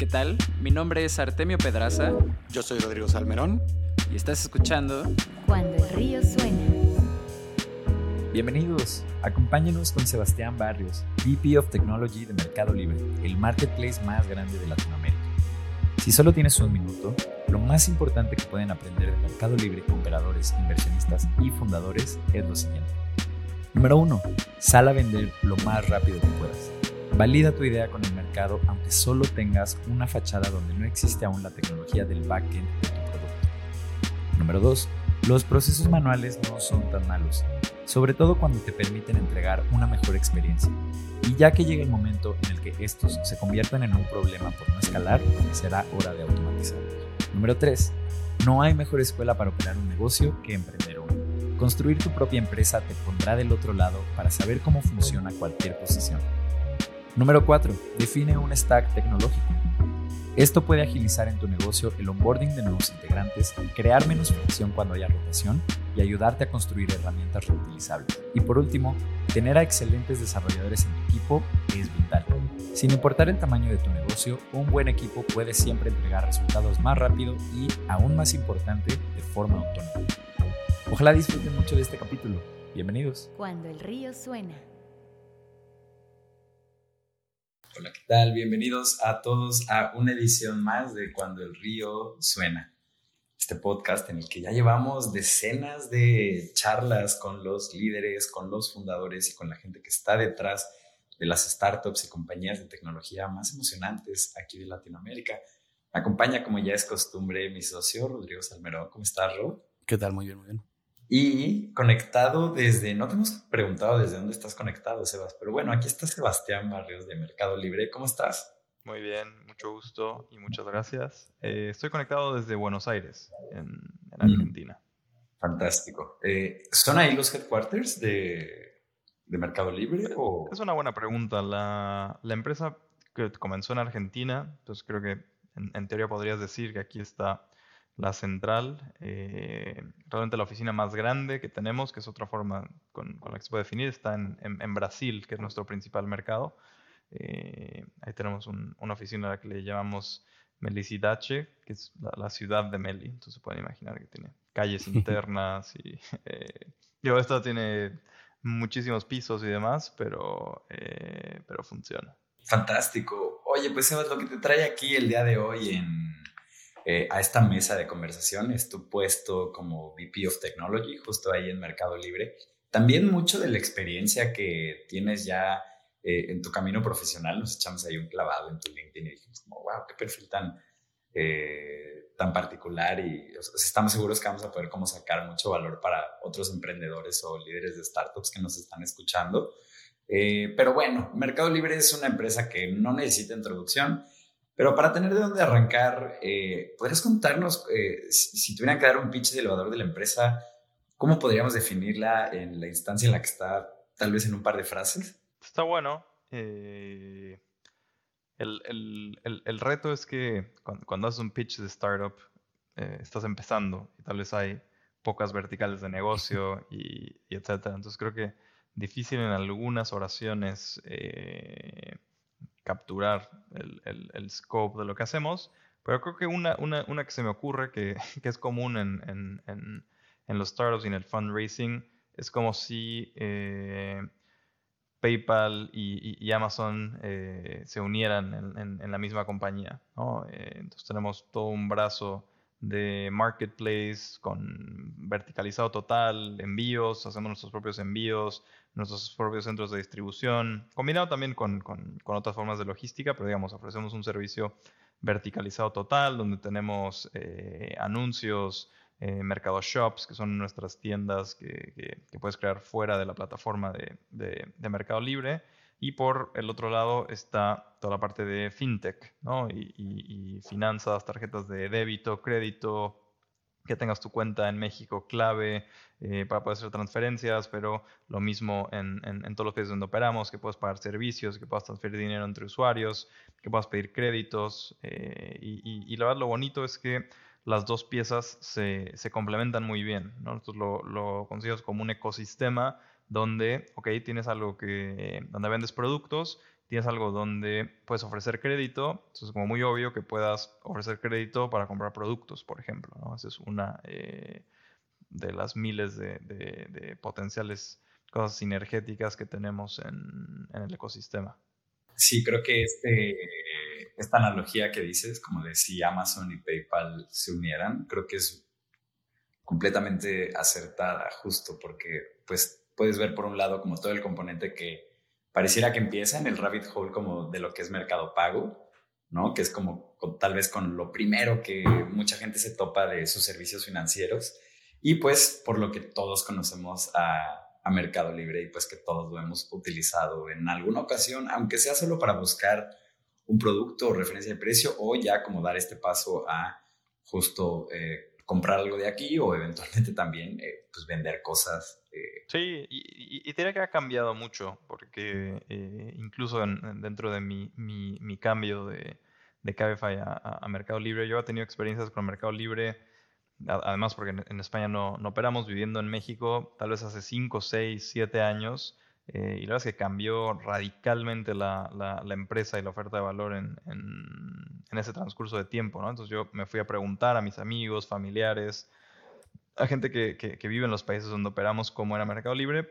¿Qué tal? Mi nombre es Artemio Pedraza. Yo soy Rodrigo Salmerón. Y estás escuchando Cuando el río suena. Bienvenidos. Acompáñenos con Sebastián Barrios, VP of Technology de Mercado Libre, el marketplace más grande de Latinoamérica. Si solo tienes un minuto, lo más importante que pueden aprender de Mercado Libre operadores, inversionistas y fundadores es lo siguiente. Número 1. Sal a vender lo más rápido que puedas. Valida tu idea con el mercado aunque solo tengas una fachada donde no existe aún la tecnología del backend de tu producto. Número 2. Los procesos manuales no son tan malos, sobre todo cuando te permiten entregar una mejor experiencia. Y ya que llega el momento en el que estos se conviertan en un problema por no escalar, será hora de automatizarlos. Número 3. No hay mejor escuela para operar un negocio que emprender uno. Construir tu propia empresa te pondrá del otro lado para saber cómo funciona cualquier posición. Número 4. Define un stack tecnológico. Esto puede agilizar en tu negocio el onboarding de nuevos integrantes, crear menos fricción cuando haya rotación y ayudarte a construir herramientas reutilizables. Y por último, tener a excelentes desarrolladores en tu equipo es vital. Sin importar el tamaño de tu negocio, un buen equipo puede siempre entregar resultados más rápido y, aún más importante, de forma autónoma. Ojalá disfruten mucho de este capítulo. Bienvenidos. Cuando el río suena. Hola, ¿qué tal? Bienvenidos a todos a una edición más de Cuando el río suena. Este podcast en el que ya llevamos decenas de charlas con los líderes, con los fundadores y con la gente que está detrás de las startups y compañías de tecnología más emocionantes aquí de Latinoamérica. Me acompaña, como ya es costumbre, mi socio Rodrigo Salmerón. ¿Cómo estás, Ro? ¿Qué tal? Muy bien, muy bien. Y conectado desde, no te hemos preguntado desde dónde estás conectado, Sebas, pero bueno, aquí está Sebastián Barrios de Mercado Libre. ¿Cómo estás? Muy bien, mucho gusto y muchas gracias. Eh, estoy conectado desde Buenos Aires, en, en Argentina. Fantástico. Eh, ¿Son ahí los headquarters de, de Mercado Libre? O? Es una buena pregunta. La, la, empresa que comenzó en Argentina, entonces creo que en, en teoría podrías decir que aquí está la central, eh, realmente la oficina más grande que tenemos, que es otra forma con, con la que se puede definir, está en, en, en, Brasil, que es nuestro principal mercado. Eh, ahí tenemos un, una oficina a la que le llamamos Melicidache, que es la, la, ciudad de Meli. Entonces se pueden imaginar que tiene calles internas y... Eh, digo, esto tiene muchísimos pisos y demás, pero, eh, pero funciona. Fantástico. Oye, pues Sebas, lo que te trae aquí el día de hoy en eh, a esta mesa de conversación es tu puesto como VP of Technology, justo ahí en Mercado Libre. También mucho de la experiencia que tienes ya eh, en tu camino profesional, nos echamos ahí un clavado en tu LinkedIn y dijimos como, wow, qué perfil tan, eh, tan particular y o sea, estamos seguros que vamos a poder como sacar mucho valor para otros emprendedores o líderes de startups que nos están escuchando. Eh, pero bueno, Mercado Libre es una empresa que no necesita introducción pero para tener de dónde arrancar, eh, ¿podrías contarnos, eh, si, si, tuvieran que dar un pitch de elevador de la empresa, cómo podríamos definirla en la instancia en la que está, tal vez en un par de frases? Está bueno. Eh, el, el, el, el, reto es que cuando, cuando, haces un pitch de startup, estás empezando y tal vez hay pocas verticales de negocio y, y etcétera. Entonces creo que difícil en algunas oraciones eh, capturar el, el, scope de lo que hacemos, pero creo que una, una, una que se me ocurre que, que es común en, en, en, los startups y en el fundraising es como si eh, PayPal y Amazon eh, se unieran en, la misma compañía. ¿no? Eh, entonces tenemos todo un brazo de marketplace con verticalizado total, envíos, hacemos nuestros propios envíos, nuestros propios centros de distribución, combinado también con, con, con, otras formas de logística, pero digamos, ofrecemos un servicio verticalizado total, donde tenemos eh, anuncios, eh, mercado shops, que son nuestras tiendas que, que, que, puedes crear fuera de la plataforma de, de, de, Mercado Libre. Y por el otro lado está toda la parte de fintech, ¿no? y, y, y finanzas, tarjetas de débito, crédito, que tengas tu cuenta en México clave eh, para poder hacer transferencias, pero lo mismo en, en, todos los países donde operamos, que puedas pagar servicios, que puedas transferir dinero entre usuarios, que puedas pedir créditos. Eh, y, y, la verdad lo bonito es que las dos piezas se, se complementan muy bien. ¿no? Nosotros lo, lo como un ecosistema donde, ok, tienes algo que, donde vendes productos, tienes algo donde puedes ofrecer crédito, entonces es como muy obvio que puedas ofrecer crédito para comprar productos, por ejemplo, ¿no? Esa es una eh, de las miles de, potenciales cosas sinergéticas que tenemos en, el ecosistema. Sí, creo que este, esta analogía que dices, como de si Amazon y PayPal se unieran, creo que es completamente acertada, justo porque pues puedes ver por un lado como todo el componente que pareciera que empieza en el rabbit hole como de lo que es mercado pago, ¿no? Que es como tal vez con lo primero que mucha gente se topa de sus servicios financieros y pues por lo que todos conocemos a, Mercado Libre y pues que todos lo hemos utilizado en alguna ocasión, aunque sea solo para buscar un producto o referencia de precio o ya como dar este paso a justo eh, comprar algo de aquí o eventualmente también eh, pues vender cosas eh, sí, y, y, diría que ha cambiado mucho, porque eh, incluso dentro de mi, mi, cambio de, de Cabify a, Mercado Libre, yo he tenido experiencias con Mercado Libre, además porque en, España no, no, operamos, viviendo en México, tal vez hace 5, 6, 7 años, eh, y la verdad es que cambió radicalmente la, la, la, empresa y la oferta de valor en, en, en ese transcurso de tiempo, ¿no? Entonces yo me fui a preguntar a mis amigos, familiares, a gente que, que, vive en los países donde operamos como era Mercado Libre,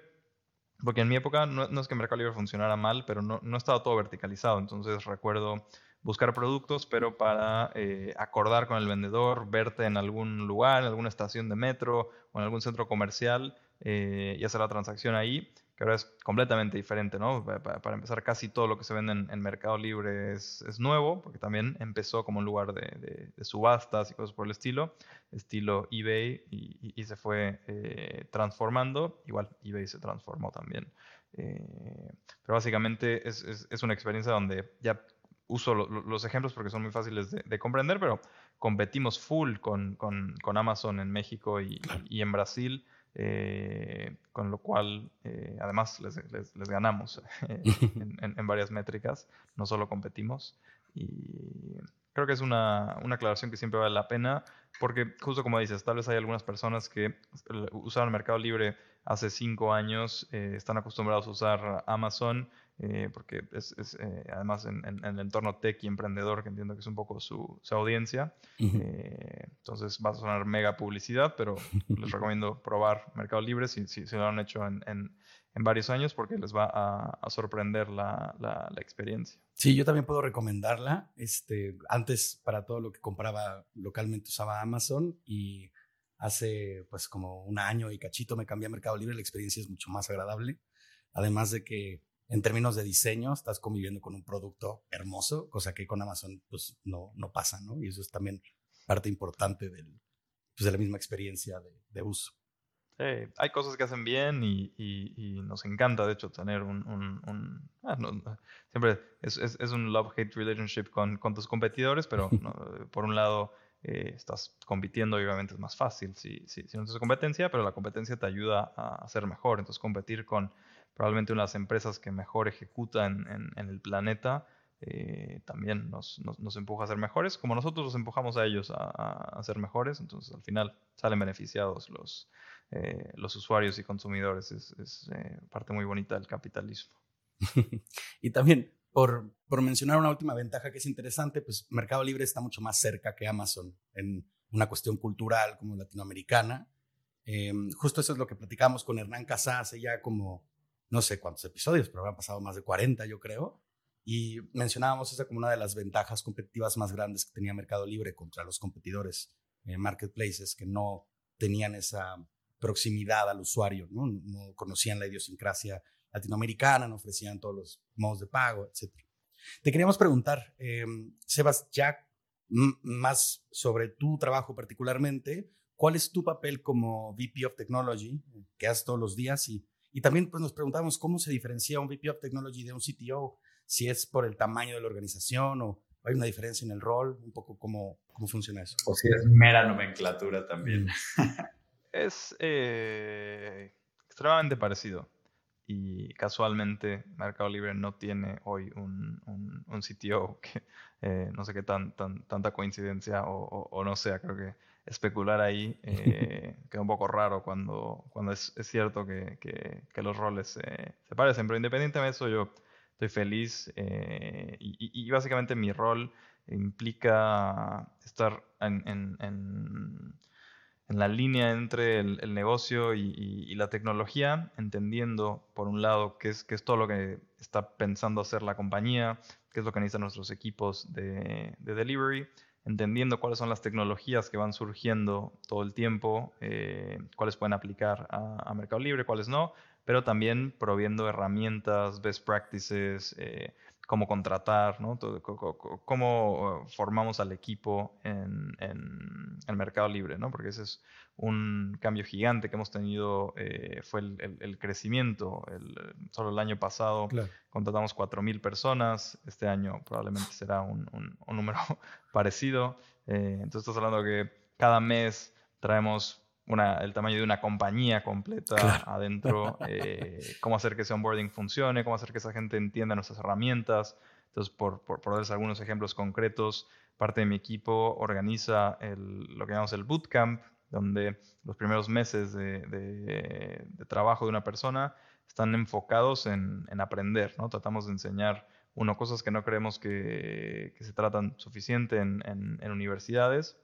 porque en mi época no, es que Mercado Libre funcionara mal, pero no, no, estaba todo verticalizado. Entonces recuerdo buscar productos, pero para eh, acordar con el vendedor, verte en algún lugar, en alguna estación de metro o en algún centro comercial eh, y hacer la transacción ahí que ahora es completamente diferente, ¿no? Para, empezar, casi todo lo que se vende en, Mercado Libre es, nuevo, porque también empezó como un lugar de, subastas y cosas por el estilo, estilo eBay, y, se fue eh, transformando. Igual eBay se transformó también. Eh, pero básicamente es, una experiencia donde ya uso los ejemplos porque son muy fáciles de, comprender, pero competimos full con, Amazon en México y en Brasil. Eh, con lo cual eh, además les, ganamos eh, en, varias métricas, no solo competimos. Y creo que es una, una, aclaración que siempre vale la pena, porque justo como dices, tal vez hay algunas personas que usaron el Mercado Libre hace cinco años, están acostumbrados a usar Amazon eh, porque es, es eh, además en, en, el entorno tech y emprendedor, que entiendo que es un poco su, su audiencia. Eh, entonces va a sonar mega publicidad, pero les recomiendo probar Mercado Libre si, si, lo han hecho en, en, varios años, porque les va a, a sorprender la, la, la, experiencia. Sí, yo también puedo recomendarla. Este, antes, para todo lo que compraba localmente, usaba Amazon y hace pues como un año y cachito me cambié a Mercado Libre. La experiencia es mucho más agradable. Además de que en términos de diseño, estás conviviendo con un producto hermoso, cosa que con Amazon pues no, no pasa, ¿no? Y eso es también parte importante del, pues, de la misma experiencia de, de uso. Sí, hay cosas que hacen bien y, y, nos encanta, de hecho, tener un... un, ah, siempre es, es, es un love-hate relationship con, con, tus competidores, pero por un lado eh, estás compitiendo y obviamente es más fácil si, si, si no tienes competencia, pero la competencia te ayuda a ser mejor. Entonces, competir con probablemente una de las empresas que mejor ejecuta en, el planeta, eh, también nos, empuja a ser mejores, como nosotros los empujamos a ellos a, ser mejores, entonces al final salen beneficiados los, eh, usuarios y consumidores, es, eh, parte muy bonita del capitalismo. y también, por, mencionar una última ventaja que es interesante, pues Mercado Libre está mucho más cerca que Amazon en una cuestión cultural como latinoamericana. justo eso es lo que platicamos con Hernán Casá hace ya como no sé cuántos episodios, pero han pasado más de 40, yo creo. Y mencionábamos esa como una de las ventajas competitivas más grandes que tenía Mercado Libre contra los competidores en eh, marketplaces que no tenían esa proximidad al usuario, ¿no? no conocían la idiosincrasia latinoamericana, no ofrecían todos los modos de pago, etc. Te queríamos preguntar, eh, Sebas, ya más sobre tu trabajo particularmente, ¿cuál es tu papel como VP of Technology, que haces todos los días y y también pues, nos preguntamos cómo se diferencia un VP of Technology de un CTO, si es por el tamaño de la organización o hay una diferencia en el rol, un poco cómo, cómo funciona eso. O si es mera nomenclatura también. es eh, extremadamente parecido. y casualmente Mercado Libre no tiene hoy un, un, un CTO que eh, no sé qué tan, tan, tanta coincidencia o, o, no sea, creo que especular ahí eh, queda un poco raro cuando, cuando es, es cierto que, que, que, los roles se parecen, pero independientemente de eso yo estoy feliz eh, y, y, básicamente mi rol implica estar en, en, en en la línea entre el, negocio y, la tecnología, entendiendo, por un lado, qué es, qué es todo lo que está pensando hacer la compañía, qué es lo que necesitan nuestros equipos de, delivery, entendiendo cuáles son las tecnologías que van surgiendo todo el tiempo, eh, cuáles pueden aplicar a, Mercado Libre, cuáles no, pero también proviendo herramientas, best practices, eh, cómo contratar, ¿no? cómo uh, formamos al equipo en, el mercado libre, ¿no? porque ese es un cambio gigante que hemos tenido, eh, fue el, crecimiento. El, solo el año pasado contratamos 4.000 personas, este año probablemente será un, número parecido. Eh, entonces estás hablando de que cada mes traemos el tamaño de una compañía completa adentro, eh, cómo hacer que ese onboarding funcione, cómo hacer que esa gente entienda nuestras herramientas. Entonces, por, por, darles algunos ejemplos concretos, parte de mi equipo organiza lo que llamamos el bootcamp, donde los primeros meses de, trabajo de una persona están enfocados en, aprender, ¿no? Tratamos de enseñar, uno, cosas que no creemos que, se tratan suficiente en, en universidades,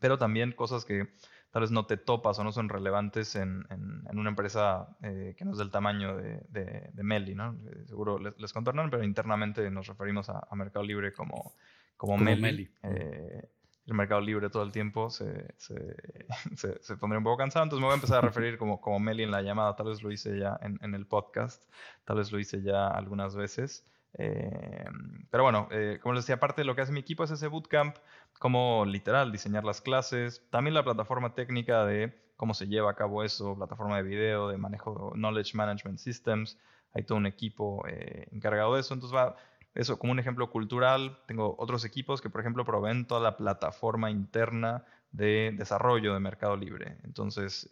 pero también cosas que tal vez no te topas o no son relevantes en, en, una empresa eh, que no es del tamaño de, de, Meli, ¿no? Eh, seguro les, les contornan, pero internamente nos referimos a, Mercado Libre como, como, Meli. Eh, el Mercado Libre todo el tiempo se, se, se, pondría un poco cansado, entonces me voy a empezar a referir como, como Meli en la llamada, tal vez lo hice ya en, en el podcast, tal vez lo hice ya algunas veces. Eh, pero bueno, eh, como les decía, aparte de lo que hace mi equipo es ese bootcamp, como literal diseñar las clases, también la plataforma técnica de cómo se lleva a cabo eso, plataforma de video, de manejo Knowledge Management Systems, hay todo un equipo eh, encargado de eso, entonces va eso como un ejemplo cultural, tengo otros equipos que por ejemplo proveen toda la plataforma interna de desarrollo de Mercado Libre, entonces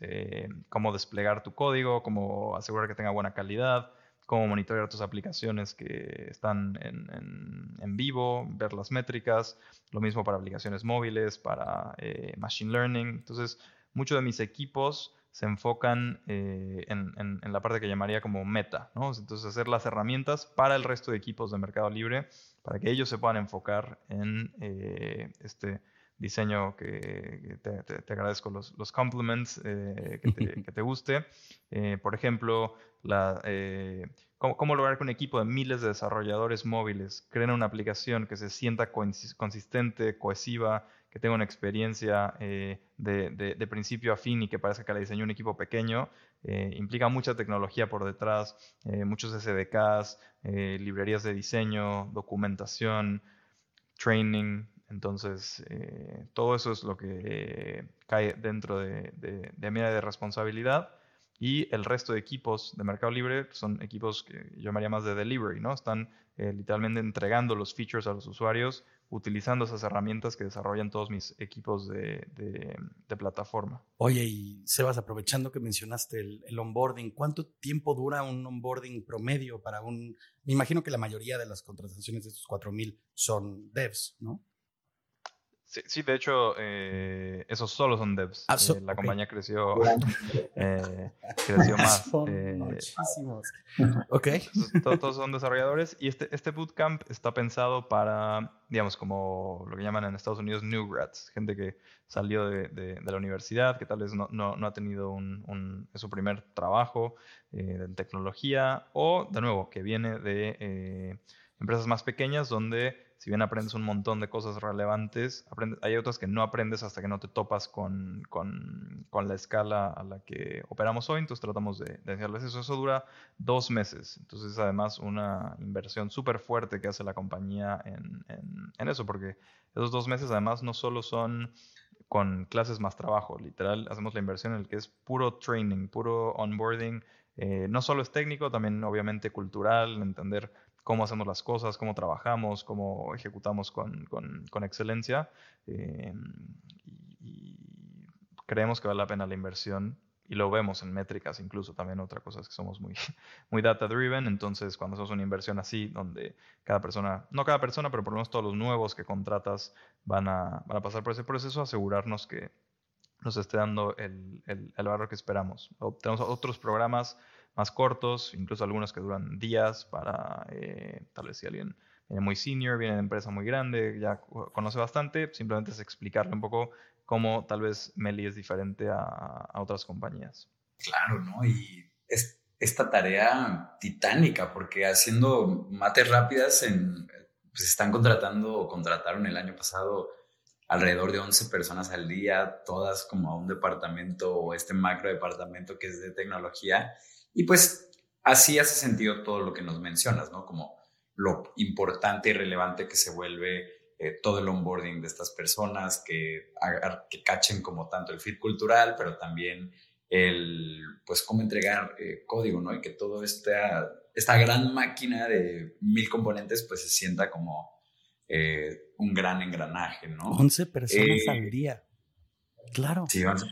cómo desplegar tu código, cómo asegurar que tenga buena calidad, cómo monitorear tus aplicaciones que están en, vivo, ver las métricas, lo mismo para aplicaciones móviles, para eh, Machine Learning. Entonces, muchos de mis equipos se enfocan eh, en, la parte que llamaría como meta, ¿no? Entonces, hacer las herramientas para el resto de equipos de Mercado Libre, para que ellos se puedan enfocar en eh, este diseño que, te, agradezco los, los compliments, que, te, guste. por ejemplo, la, eh, cómo, lograr que un equipo de miles de desarrolladores móviles creen una aplicación que se sienta consistente, cohesiva, que tenga una experiencia eh, de, principio a fin y que parezca que la diseñó un equipo pequeño, eh, implica mucha tecnología por detrás, muchos SDKs, librerías de diseño, documentación, training. Entonces, todo eso es lo que cae dentro de, de, de de responsabilidad. Y el resto de equipos de Mercado Libre son equipos que yo llamaría más de delivery, ¿no? Están eh, literalmente entregando los features a los usuarios utilizando esas herramientas que desarrollan todos mis equipos de, de, plataforma. Oye, y Sebas, aprovechando que mencionaste el, el, onboarding, ¿cuánto tiempo dura un onboarding promedio para un... Me imagino que la mayoría de las contrataciones de estos 4.000 son devs, ¿no? Sí, de hecho, eh, esos solo son devs. Ah, eh, la compañía creció, eh, creció más. Son muchísimos. Ok. Todos, son desarrolladores y este, este bootcamp está pensado para, digamos, como lo que llaman en Estados Unidos new grads, gente que salió de, de, la universidad, que tal vez no, no, no ha tenido un, un, su primer trabajo en tecnología o, de nuevo, que viene de empresas más pequeñas donde si bien aprendes un montón de cosas relevantes, hay otras que no aprendes hasta que no te topas con, con, la escala a la que operamos hoy, entonces tratamos de, de decirles eso. Eso dura dos meses, entonces es además una inversión súper fuerte que hace la compañía en, en, eso, porque esos dos meses además no solo son con clases más trabajo, literal, hacemos la inversión en el que es puro training, puro onboarding, eh, no solo es técnico, también obviamente cultural, entender cómo hacemos las cosas, cómo trabajamos, cómo ejecutamos con, con, excelencia. Eh, y, creemos que vale la pena la inversión y lo vemos en métricas incluso también otra cosa es que somos muy, muy data driven, entonces cuando hacemos una inversión así, donde cada persona, no cada persona, pero por lo menos todos los nuevos que contratas van a, van a pasar por ese proceso, asegurarnos que nos esté dando el, el, el valor que esperamos. Tenemos otros programas más cortos, incluso algunos que duran días para eh, tal vez si alguien viene muy senior, viene de empresa muy grande, ya conoce bastante, simplemente es explicarle un poco cómo tal vez Meli es diferente a, a otras compañías. Claro, ¿no? Y es esta tarea titánica, porque haciendo mates rápidas, en, pues están contratando o contrataron el año pasado alrededor de 11 personas al día, todas como a un departamento o este macro departamento que es de tecnología. Y pues así hace sentido todo lo que nos mencionas, ¿no? Como lo importante y relevante que se vuelve eh, todo el onboarding de estas personas, que, que cachen como tanto el fit cultural, pero también el, pues, cómo entregar eh, código, ¿no? Y que todo esta, esta gran máquina de mil componentes, pues, se sienta como eh, un gran engranaje, ¿no? 11 personas al día. Claro. Sí, 11,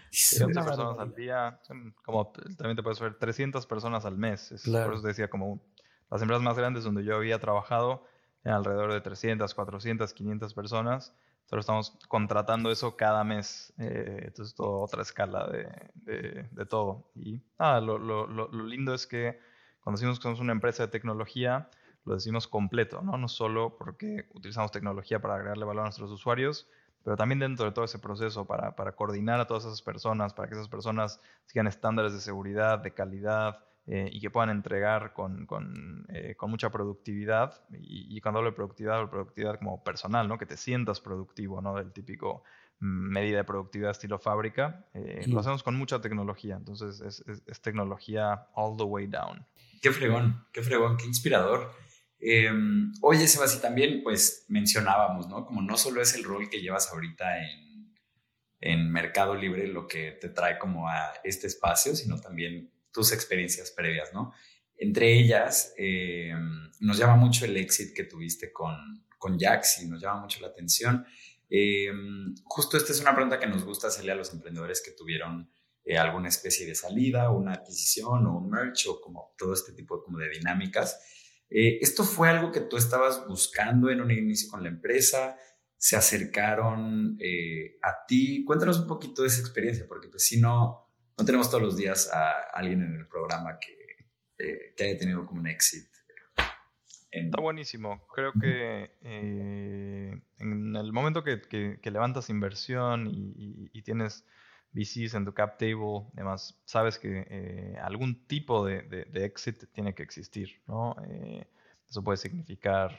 personas al día, como también te puedes ver 300 personas al mes. Por eso decía, como las empresas más grandes donde yo había trabajado, en alrededor de 300, 400, 500 personas. Nosotros estamos contratando eso cada mes. Eh, entonces, toda otra escala de, de, todo. Y ah, lo, lo, lo, lindo es que cuando decimos que somos una empresa de tecnología, lo decimos completo, ¿no? No solo porque utilizamos tecnología para agregarle valor a nuestros usuarios, pero también dentro de todo ese proceso para, para coordinar a todas esas personas, para que esas personas sigan estándares de seguridad, de calidad, eh, y que puedan entregar con, con, eh, con mucha productividad. Y, cuando hablo de productividad, hablo de productividad como personal, ¿no? que te sientas productivo, ¿no? del típico mm, medida de productividad estilo fábrica. Eh, lo hacemos con mucha tecnología, entonces es, es, tecnología all the way down. Qué fregón, qué fregón, qué inspirador. Em, oye, Sebas, también pues mencionábamos, ¿no? Como no solo es el rol que llevas ahorita en, en Mercado Libre lo que te trae como a este espacio, sino también tus experiencias previas, ¿no? Entre ellas, eh, nos llama mucho el éxito que tuviste con, con Jaxi, nos llama mucho la atención. Eh, justo esta es una pregunta que nos gusta hacerle a los emprendedores que tuvieron eh, alguna especie de salida, una adquisición o un merch o como todo este tipo como de dinámicas. ¿Esto fue algo que tú estabas buscando en un inicio con la empresa? ¿Se acercaron a ti? Cuéntanos un poquito de esa experiencia, porque pues si no, no tenemos todos los días a alguien en el programa que, eh, que haya tenido como un éxito. Está buenísimo. Creo que eh, en el momento que, que, levantas inversión y, y, tienes VCs en tu cap table, además sabes que eh, algún tipo de, de, exit tiene que existir. ¿no? eso puede significar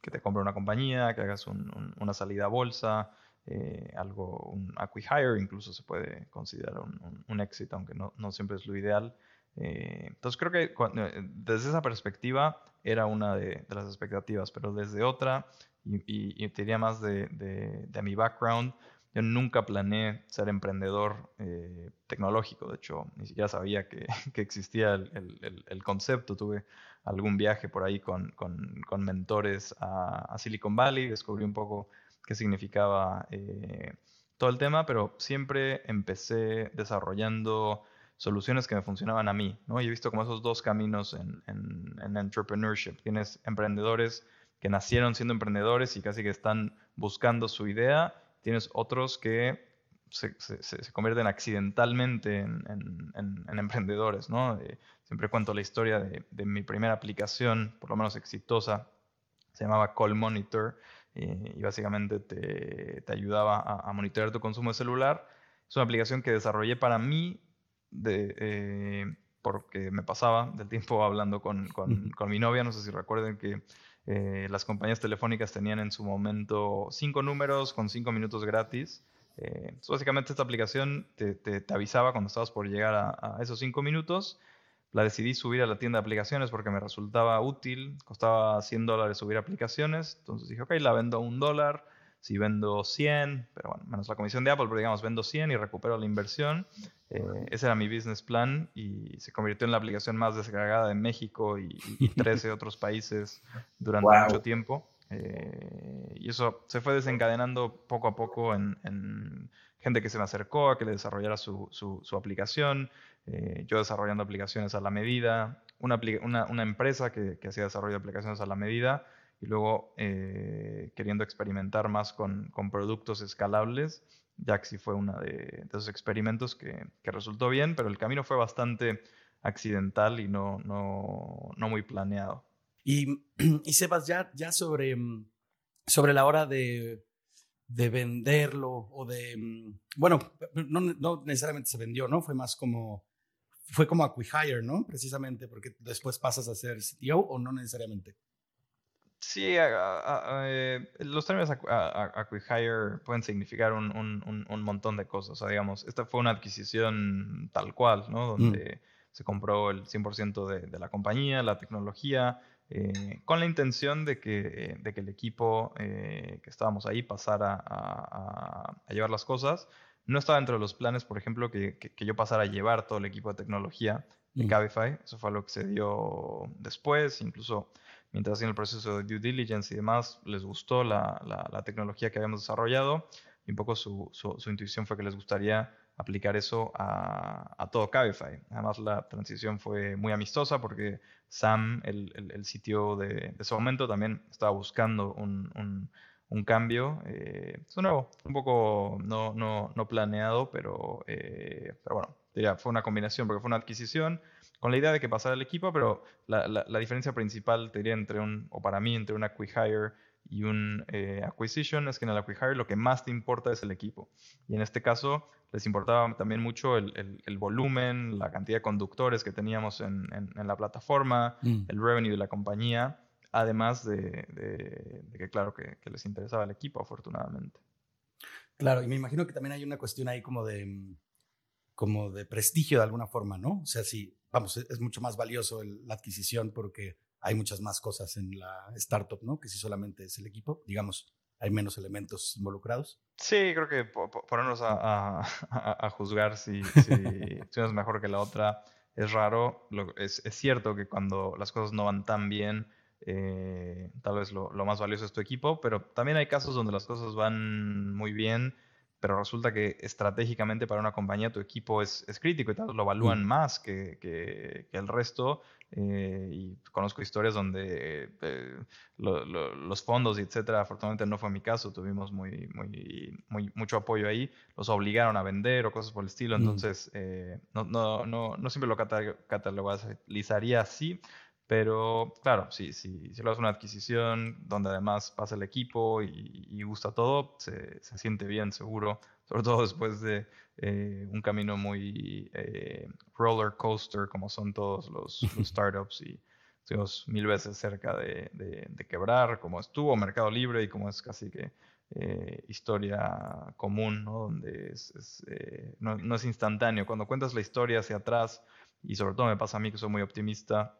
que te compre una compañía, que hagas una salida a bolsa, eh, algo, un acquihire incluso se puede considerar un, un, éxito, aunque no, no, siempre es lo ideal. Eh, entonces creo que eh, desde esa perspectiva era una de, de, las expectativas, pero desde otra, y, y, te diría más de, mi background, yo nunca planeé ser emprendedor tecnológico, de hecho ni siquiera sabía que, que existía el, el, concepto, tuve algún viaje por ahí con, con, con mentores a, Silicon Valley, descubrí un poco qué significaba eh, todo el tema, pero siempre empecé desarrollando soluciones que me funcionaban a mí, ¿no? He visto como esos dos caminos en, en, entrepreneurship. Tienes emprendedores que nacieron siendo emprendedores y casi que están buscando su idea. Tienes otros que se, se, convierten accidentalmente en, en emprendedores, ¿no? Eh, siempre cuento la historia de, de, mi primera aplicación, por lo menos exitosa, se llamaba Call Monitor, eh, y básicamente te, te ayudaba a, monitorear tu consumo de celular. Es una aplicación que desarrollé para mí de, eh, porque me pasaba del tiempo hablando con, con, con, mi novia. No sé si recuerden que eh, las compañías telefónicas tenían en su momento cinco números con cinco minutos gratis. básicamente esta aplicación te, te, te, avisaba cuando estabas por llegar a, a esos cinco minutos. La decidí subir a la tienda de aplicaciones porque me resultaba útil, costaba 100 dólares subir aplicaciones, entonces dije, ok, la vendo a un dólar, si vendo 100, pero bueno, menos la comisión de Apple, pero digamos, vendo 100 y recupero la inversión. Eh, ese era mi business plan y se convirtió en la aplicación más descargada de México y, 13 otros países durante mucho tiempo. Eh, y eso se fue desencadenando poco a poco en, gente que se me acercó a que le desarrollara su, su, aplicación, eh, yo desarrollando aplicaciones a la medida, una, una, empresa que, que, hacía desarrollo de aplicaciones a la medida y luego eh, queriendo experimentar más con, con, productos escalables. Jaxi fue uno de, esos experimentos que, que, resultó bien, pero el camino fue bastante accidental y no, no, no muy planeado. Y, y Sebas, ya, ya sobre, mm, sobre la hora de, de venderlo o de, mm, bueno, no, no, necesariamente se vendió, ¿no? Fue más como, fue como acquihire, ¿no? Precisamente porque después pasas a ser CTO o no necesariamente. Sí, eh, los términos acquihire pueden significar un, un, un, montón de cosas. O sea, digamos, esta fue una adquisición tal cual, ¿no? Mm. Donde se compró el 100% de, de la compañía, la tecnología, eh, con la intención de que, eh, de que el equipo eh, que estábamos ahí pasara a, llevar las cosas. No estaba dentro de los planes, por ejemplo, que, que, yo pasara a llevar todo el equipo de tecnología de mm. Cabify. Eso fue lo que se dio después, incluso mientras hacían el proceso de due diligence y demás, les gustó la, la, tecnología que habíamos desarrollado y un poco su, su, su intuición fue que les gustaría aplicar eso a, todo Cabify. Además, la transición fue muy amistosa porque Sam, el, el, sitio de, ese momento, también estaba buscando un, cambio. Eh, es nuevo, un poco no, no, no planeado, pero, eh, pero bueno, diría, fue una combinación porque fue una adquisición con la idea de que pasara el equipo, pero la, la, diferencia principal, te diría, entre un, o para mí, entre una quick hire y un eh, acquisition es que en el acquihire lo que más te importa es el equipo. Y en este caso les importaba también mucho el, el, volumen, la cantidad de conductores que teníamos en, en, la plataforma, mm. el revenue de la compañía, además de, de, que claro que, que, les interesaba el equipo afortunadamente. Claro, y me imagino que también hay una cuestión ahí como de, como de prestigio de alguna forma, ¿no? O sea, sí, vamos, es, mucho más valioso la adquisición porque hay muchas más cosas en la startup, ¿no? Que si solamente es el equipo, digamos, hay menos elementos involucrados. Sí, creo que ponernos a, a, juzgar si, si, uno es mejor que la otra es raro. es, es, cierto que cuando las cosas no van tan bien, eh, tal vez lo, lo, más valioso es tu equipo, pero también hay casos donde las cosas van muy bien pero resulta que estratégicamente para una compañía tu equipo es, es crítico y tal, lo evalúan mm. más que, que, el resto. Eh, y conozco historias donde eh, los fondos etcétera, afortunadamente no fue mi caso, tuvimos muy, muy, muy, mucho apoyo ahí, los obligaron a vender o cosas por el estilo, mm. entonces eh, no, no, no, no, siempre lo catalogizaría así, pero claro, si, si, si lo haces una adquisición donde además pasa el equipo y, gusta todo, se, se, siente bien, seguro. Sobre todo después de eh, un camino muy eh, roller coaster, como son todos los, startups. Y estuvimos mil veces cerca de, de, quebrar, como estuvo Mercado Libre y como es casi que eh, historia común, ¿no? donde es, no, no es instantáneo. Cuando cuentas la historia hacia atrás, y sobre todo me pasa a mí que soy muy optimista,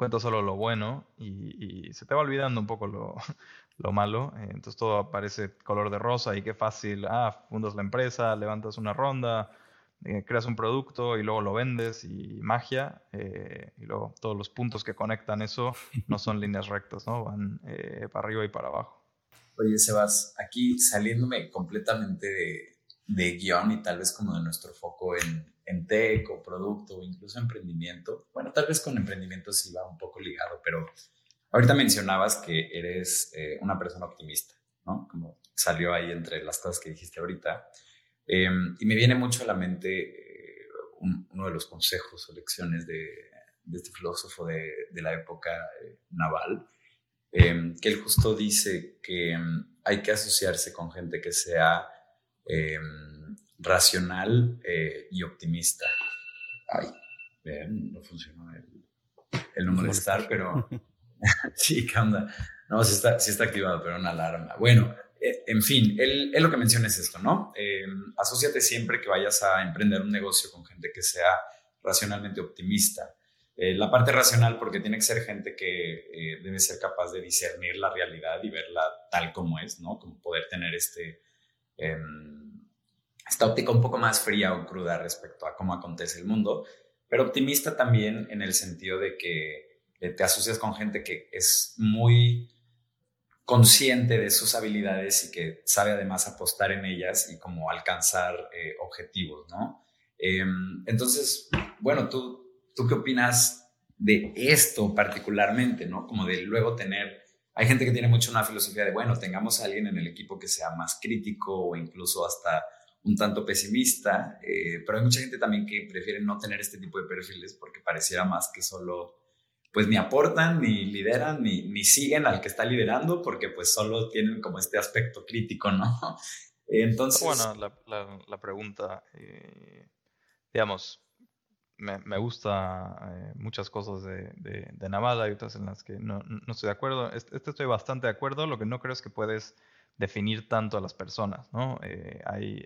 cuento solo lo bueno y, se te va olvidando un poco lo, lo malo. Eh, entonces todo parece color de rosa y qué fácil. Ah, fundas la empresa, levantas una ronda, eh, creas un producto y luego lo vendes y magia. Eh, y luego todos los puntos que conectan eso no son líneas rectas, ¿no? Van para arriba y para abajo. Oye, Sebas, aquí saliéndome completamente de, de guion y tal vez como de nuestro foco en, en tech o producto o incluso emprendimiento. Bueno, tal vez con emprendimiento sí va un poco ligado, pero ahorita mencionabas que eres eh, una persona optimista, ¿no? Como salió ahí entre las cosas que dijiste ahorita. Em, y me viene mucho a la mente eh, uno de los consejos o lecciones de, este filósofo de, la época eh, naval, em, que él justo dice que em, hay que asociarse con gente que sea racional eh, y optimista. Ay, no funcionó el, el número de estar, pero sí, ¿qué onda? No, sí está, sí está activado, pero una alarma. Bueno, eh, en fin, él, lo que menciona es esto, ¿no? Eh, asociate siempre que vayas a emprender un negocio con gente que sea racionalmente optimista. la parte racional, porque tiene que ser gente que debe ser capaz de discernir la realidad y verla tal como es, ¿no? Como poder tener este em, esta óptica un poco más fría o cruda respecto a cómo acontece el mundo, pero optimista también en el sentido de que te asocias con gente que es muy consciente de sus habilidades y que sabe además apostar en ellas y como alcanzar eh, objetivos, ¿no? Em, entonces, bueno, ¿tú, ¿tú qué opinas de esto particularmente, ¿no? Como de luego tener, hay gente que tiene mucho una filosofía de, bueno, tengamos a alguien en el equipo que sea más crítico o incluso hasta un tanto pesimista, eh, pero hay mucha gente también que prefiere no tener este tipo de perfiles porque pareciera más que solo pues ni aportan, ni lideran, ni, ni siguen al que está liderando, porque pues solo tienen como este aspecto crítico, ¿no? Entonces... Bueno, la, la, pregunta, eh, digamos, me, me gusta eh, muchas cosas de, de, Naval, hay otras en las que no, no, estoy de acuerdo. Este, estoy bastante de acuerdo, lo que no creo es que puedes definir tanto a las personas, ¿no? Eh, hay,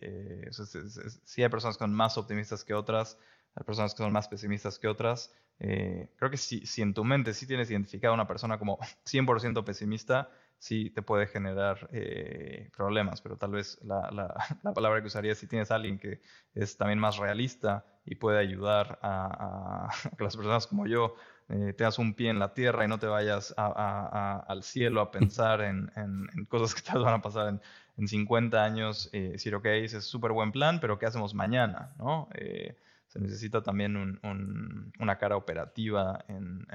sí hay personas que son más optimistas que otras, hay personas que son más pesimistas que otras, eh, creo que si, si, en tu mente sí tienes identificada a una persona como 100% pesimista, sí te puede generar eh, problemas, pero tal vez la, la, palabra que usaría si tienes a alguien que es también más realista y puede ayudar a, que las personas como yo eh, tengas un pie en la tierra y no te vayas al cielo a pensar en, cosas que te van a pasar en, en 50 años, decir, ok, ese es súper buen plan, pero ¿qué hacemos mañana? ¿no? se necesita también una cara operativa en,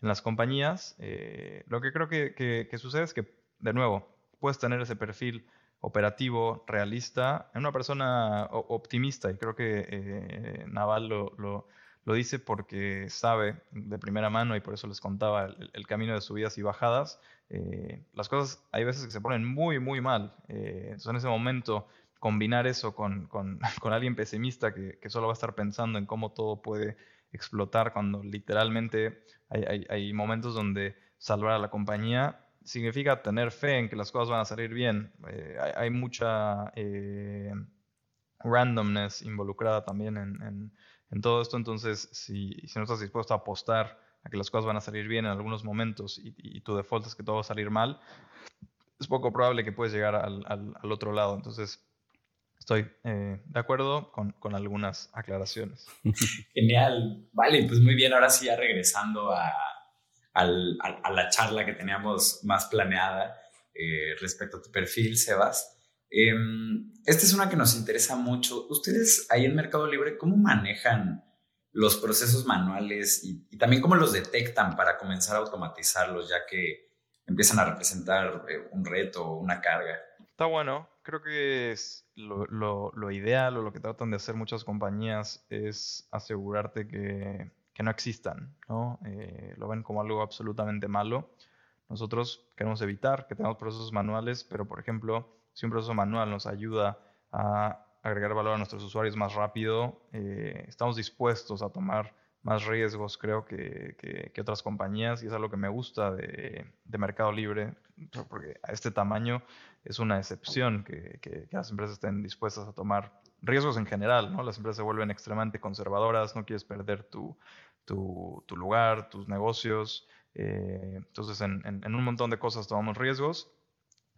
las compañías. Eh, lo que creo que, sucede es que, de nuevo, puedes tener ese perfil operativo, realista, en una persona optimista, y creo que eh, Naval lo, dice porque sabe de primera mano, y por eso les contaba el, camino de subidas y bajadas, eh, las cosas hay veces que se ponen muy, muy mal. entonces en ese momento combinar eso con, con, con alguien pesimista que, que, solo va a estar pensando en cómo todo puede explotar cuando literalmente hay, hay, momentos donde salvar a la compañía significa tener fe en que las cosas van a salir bien. Eh, hay, mucha eh, randomness involucrada también en, en, todo esto, entonces si, si no estás dispuesto a apostar a que las cosas van a salir bien en algunos momentos y, y tu default es que todo va a salir mal, es poco probable que puedes llegar al, al, al otro lado. Entonces, Estoy eh, de acuerdo con, con, algunas aclaraciones. Genial. Vale, pues muy bien. Ahora sí, ya regresando a, al, a, la charla que teníamos más planeada eh, respecto a tu perfil, Sebas. Eh, esta es una que nos interesa mucho. Ustedes ahí en Mercado Libre, ¿cómo manejan los procesos manuales y, también cómo los detectan para comenzar a automatizarlos, ya que empiezan a representar eh, un reto o una carga? Está bueno. Creo que es lo, ideal o lo que tratan de hacer muchas compañías es asegurarte que, que no existan, ¿no? Eh, lo ven como algo absolutamente malo. Nosotros queremos evitar que tengamos procesos manuales, pero por ejemplo, si un proceso manual nos ayuda a agregar valor a nuestros usuarios más rápido, eh, estamos dispuestos a tomar más riesgos, creo, que, que, otras compañías, y es algo que me gusta de, de Mercado Libre, porque a este tamaño es una excepción que, que, las empresas estén dispuestas a tomar riesgos en general, ¿no? Las empresas se vuelven extremadamente conservadoras, no quieres perder tu, tu, lugar, tus negocios. Eh, entonces, en, en, un montón de cosas tomamos riesgos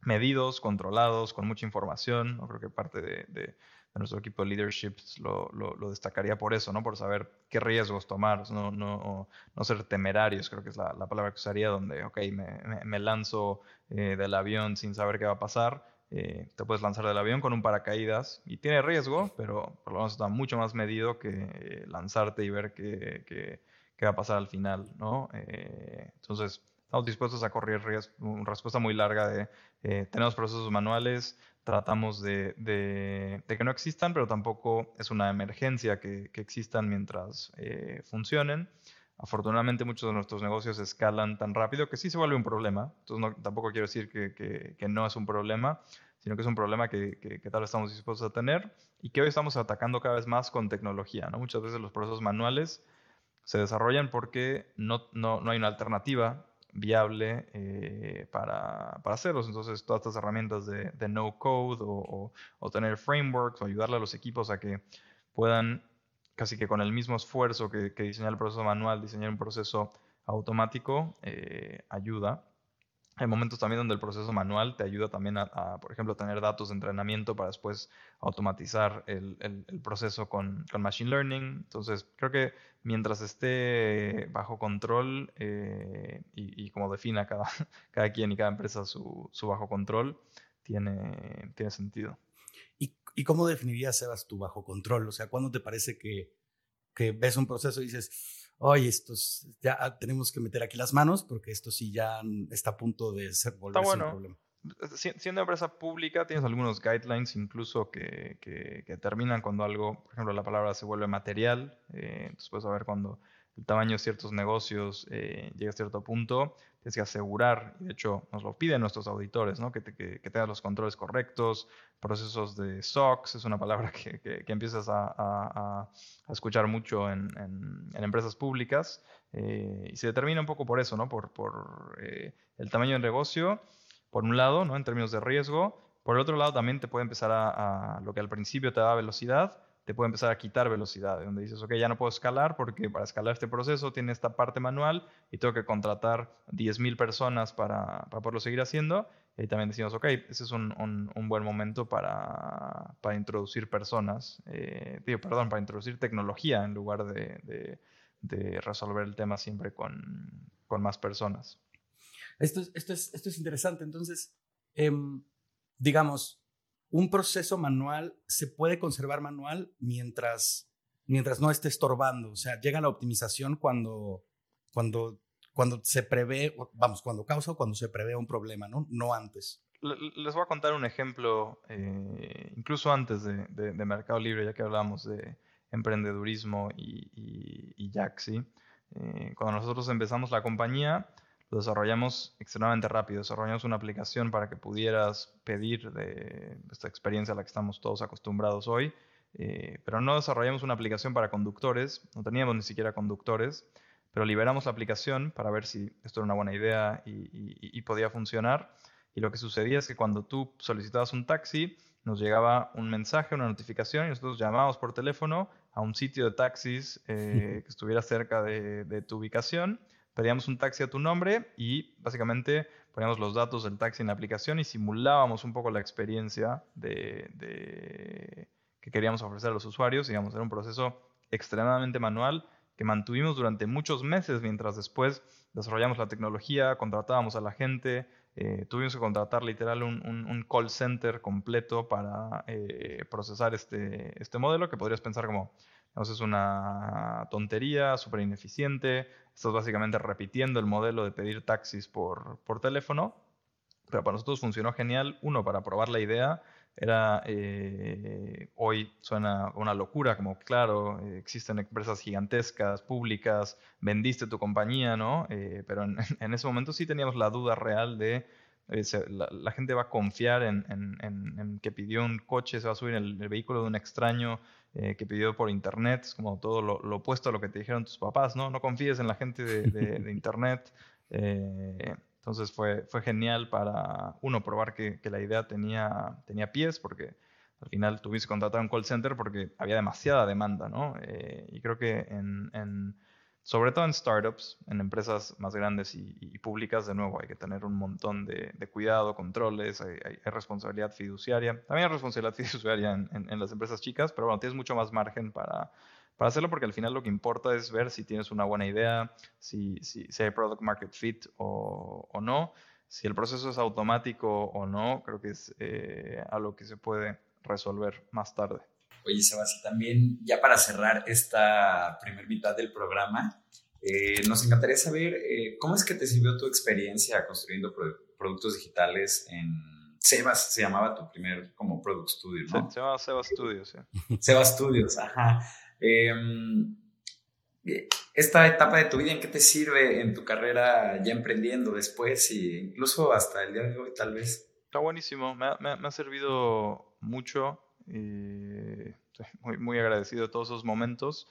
medidos, controlados, con mucha información. Creo que parte de, de, nuestro equipo de leadership lo, lo, destacaría por eso, ¿no? Por saber qué riesgos tomar, no, no, no ser temerarios, creo que es la, la, palabra que usaría, donde, ok, me, me, lanzo eh, del avión sin saber qué va a pasar. Eh, te puedes lanzar del avión con un paracaídas y tiene riesgo, pero por lo menos está mucho más medido que eh, lanzarte y ver qué, qué, qué, va a pasar al final, ¿no? Entonces, estamos dispuestos a correr riesgo, una respuesta muy larga de tenemos procesos manuales, tratamos de, de, de, que no existan, pero tampoco es una emergencia que, que existan mientras eh, funcionen. Afortunadamente muchos de nuestros negocios escalan tan rápido que sí se vuelve un problema. Entonces no, tampoco quiero decir que, que, que, no es un problema, sino que es un problema que, tal vez estamos dispuestos a tener y que hoy estamos atacando cada vez más con tecnología. ¿no? Muchas veces los procesos manuales se desarrollan porque no, no, no hay una alternativa viable eh, para, para, hacerlos. Entonces, todas estas herramientas de, de no code o, o, tener frameworks o ayudarle a los equipos a que puedan, casi que con el mismo esfuerzo que, que diseñar el proceso manual, diseñar un proceso automático, eh, ayuda. Hay momentos también donde el proceso manual te ayuda también a, por ejemplo, tener datos de entrenamiento para después automatizar el, proceso con, Machine Learning. Entonces, creo que mientras esté bajo control eh, y, como defina cada, cada quien y cada empresa su, bajo control, tiene, tiene sentido. ¿Y, ¿Y, cómo definirías, Sebas, tu bajo control? O sea, ¿cuándo te parece que ves un proceso y dices, oye, estos ya tenemos que meter aquí las manos porque esto sí ya está a punto de ser volverse bueno. un problema? Siendo empresa pública, tienes algunos guidelines incluso que, que, que, determinan cuando algo, por ejemplo, la palabra se vuelve material. Eh, entonces puedes saber cuando el tamaño de ciertos negocios eh, llega a cierto punto, tienes que asegurar, y de hecho nos lo piden nuestros auditores, ¿no? que, te, que, que tengas los controles correctos, procesos de SOX, es una palabra que, que empiezas a, a, a, escuchar mucho en, en, empresas públicas, eh, y se determina un poco por eso, ¿no? por, por eh, el tamaño del negocio, por un lado, ¿no? en términos de riesgo, por el otro lado también te puede empezar a lo que al principio te da velocidad, te puede empezar a quitar velocidad, donde dices, ok, ya no puedo escalar porque para escalar este proceso tiene esta parte manual y tengo que contratar 10.000 personas para, para, poderlo seguir haciendo. Y también decimos, ok, ese es un, un, buen momento para, para introducir personas, eh, perdón, para introducir tecnología en lugar de, de, resolver el tema siempre con, con, más personas. Esto es, esto es, esto es interesante. Entonces, eh, digamos, un proceso manual se puede conservar manual mientras, mientras no esté estorbando. O sea, llega la optimización cuando, cuando, cuando se prevé, vamos, cuando causa o cuando se prevé un problema, ¿no? No antes. Les voy a contar un ejemplo, eh, incluso antes de, Mercado Libre, ya que hablamos de emprendedurismo y, y, y. Eh, cuando nosotros empezamos la compañía, lo desarrollamos extremadamente rápido. Desarrollamos una aplicación para que pudieras pedir de esta experiencia a la que estamos todos acostumbrados hoy, eh, pero no desarrollamos una aplicación para conductores, no teníamos ni siquiera conductores, pero liberamos la aplicación para ver si esto era una buena idea y, y, y podía funcionar. Y lo que sucedía es que cuando tú solicitabas un taxi, nos llegaba un mensaje, una notificación, y nosotros llamábamos por teléfono a un sitio de taxis eh, que estuviera cerca de, de tu ubicación pedíamos un taxi a tu nombre y básicamente poníamos los datos del taxi en la aplicación y simulábamos un poco la experiencia que queríamos ofrecer a los usuarios. Digamos, era un proceso extremadamente manual que mantuvimos durante muchos meses mientras después desarrollamos la tecnología, contratábamos a la gente, eh, tuvimos que contratar literal un call center completo para eh, procesar este, este modelo que podrías pensar como entonces es una tontería, súper ineficiente. Estás básicamente repitiendo el modelo de pedir taxis por, por teléfono. Pero para nosotros funcionó genial. Uno, para probar la idea. Era, eh, hoy suena una locura, como claro, eh, existen empresas gigantescas, públicas, vendiste tu compañía, ¿no? Eh, pero en, en, ese momento sí teníamos la duda real de se, la, la, gente va a confiar en, en, en, que pidió un coche, se va a subir en el, el vehículo de un extraño eh, que pidió por internet, es como todo lo, lo, opuesto a lo que te dijeron tus papás, ¿no? No confíes en la gente de, de, de internet. Eh, entonces fue, fue genial para, uno, probar que, que, la idea tenía, tenía pies, porque al final tuviste que contratar un call center porque había demasiada demanda, ¿no? Eh, y creo que en, en sobre todo en startups, en empresas más grandes y, y, públicas, de nuevo, hay que tener un montón de, cuidado, controles, hay, hay, hay, responsabilidad fiduciaria. También hay responsabilidad fiduciaria en, las empresas chicas, pero bueno, tienes mucho más margen para, para hacerlo porque al final lo que importa es ver si tienes una buena idea, si, si, si hay product market fit o, o, no, si el proceso es automático o no, creo que es eh, algo que se puede resolver más tarde. Oye, Sebas, también ya para cerrar esta primer mitad del programa, eh, nos encantaría saber eh, cómo es que te sirvió tu experiencia construyendo pro productos digitales en Sebas, se llamaba tu primer como Product Studio, ¿no? Se, se llamaba Sebas Studios, sí. Sebas Studios, ajá. Eh, esta etapa de tu vida, ¿en qué te sirve en tu carrera ya emprendiendo después e incluso hasta el día de hoy, tal vez? Está buenísimo, me, me, me ha servido mucho estoy muy, muy agradecido de todos esos momentos.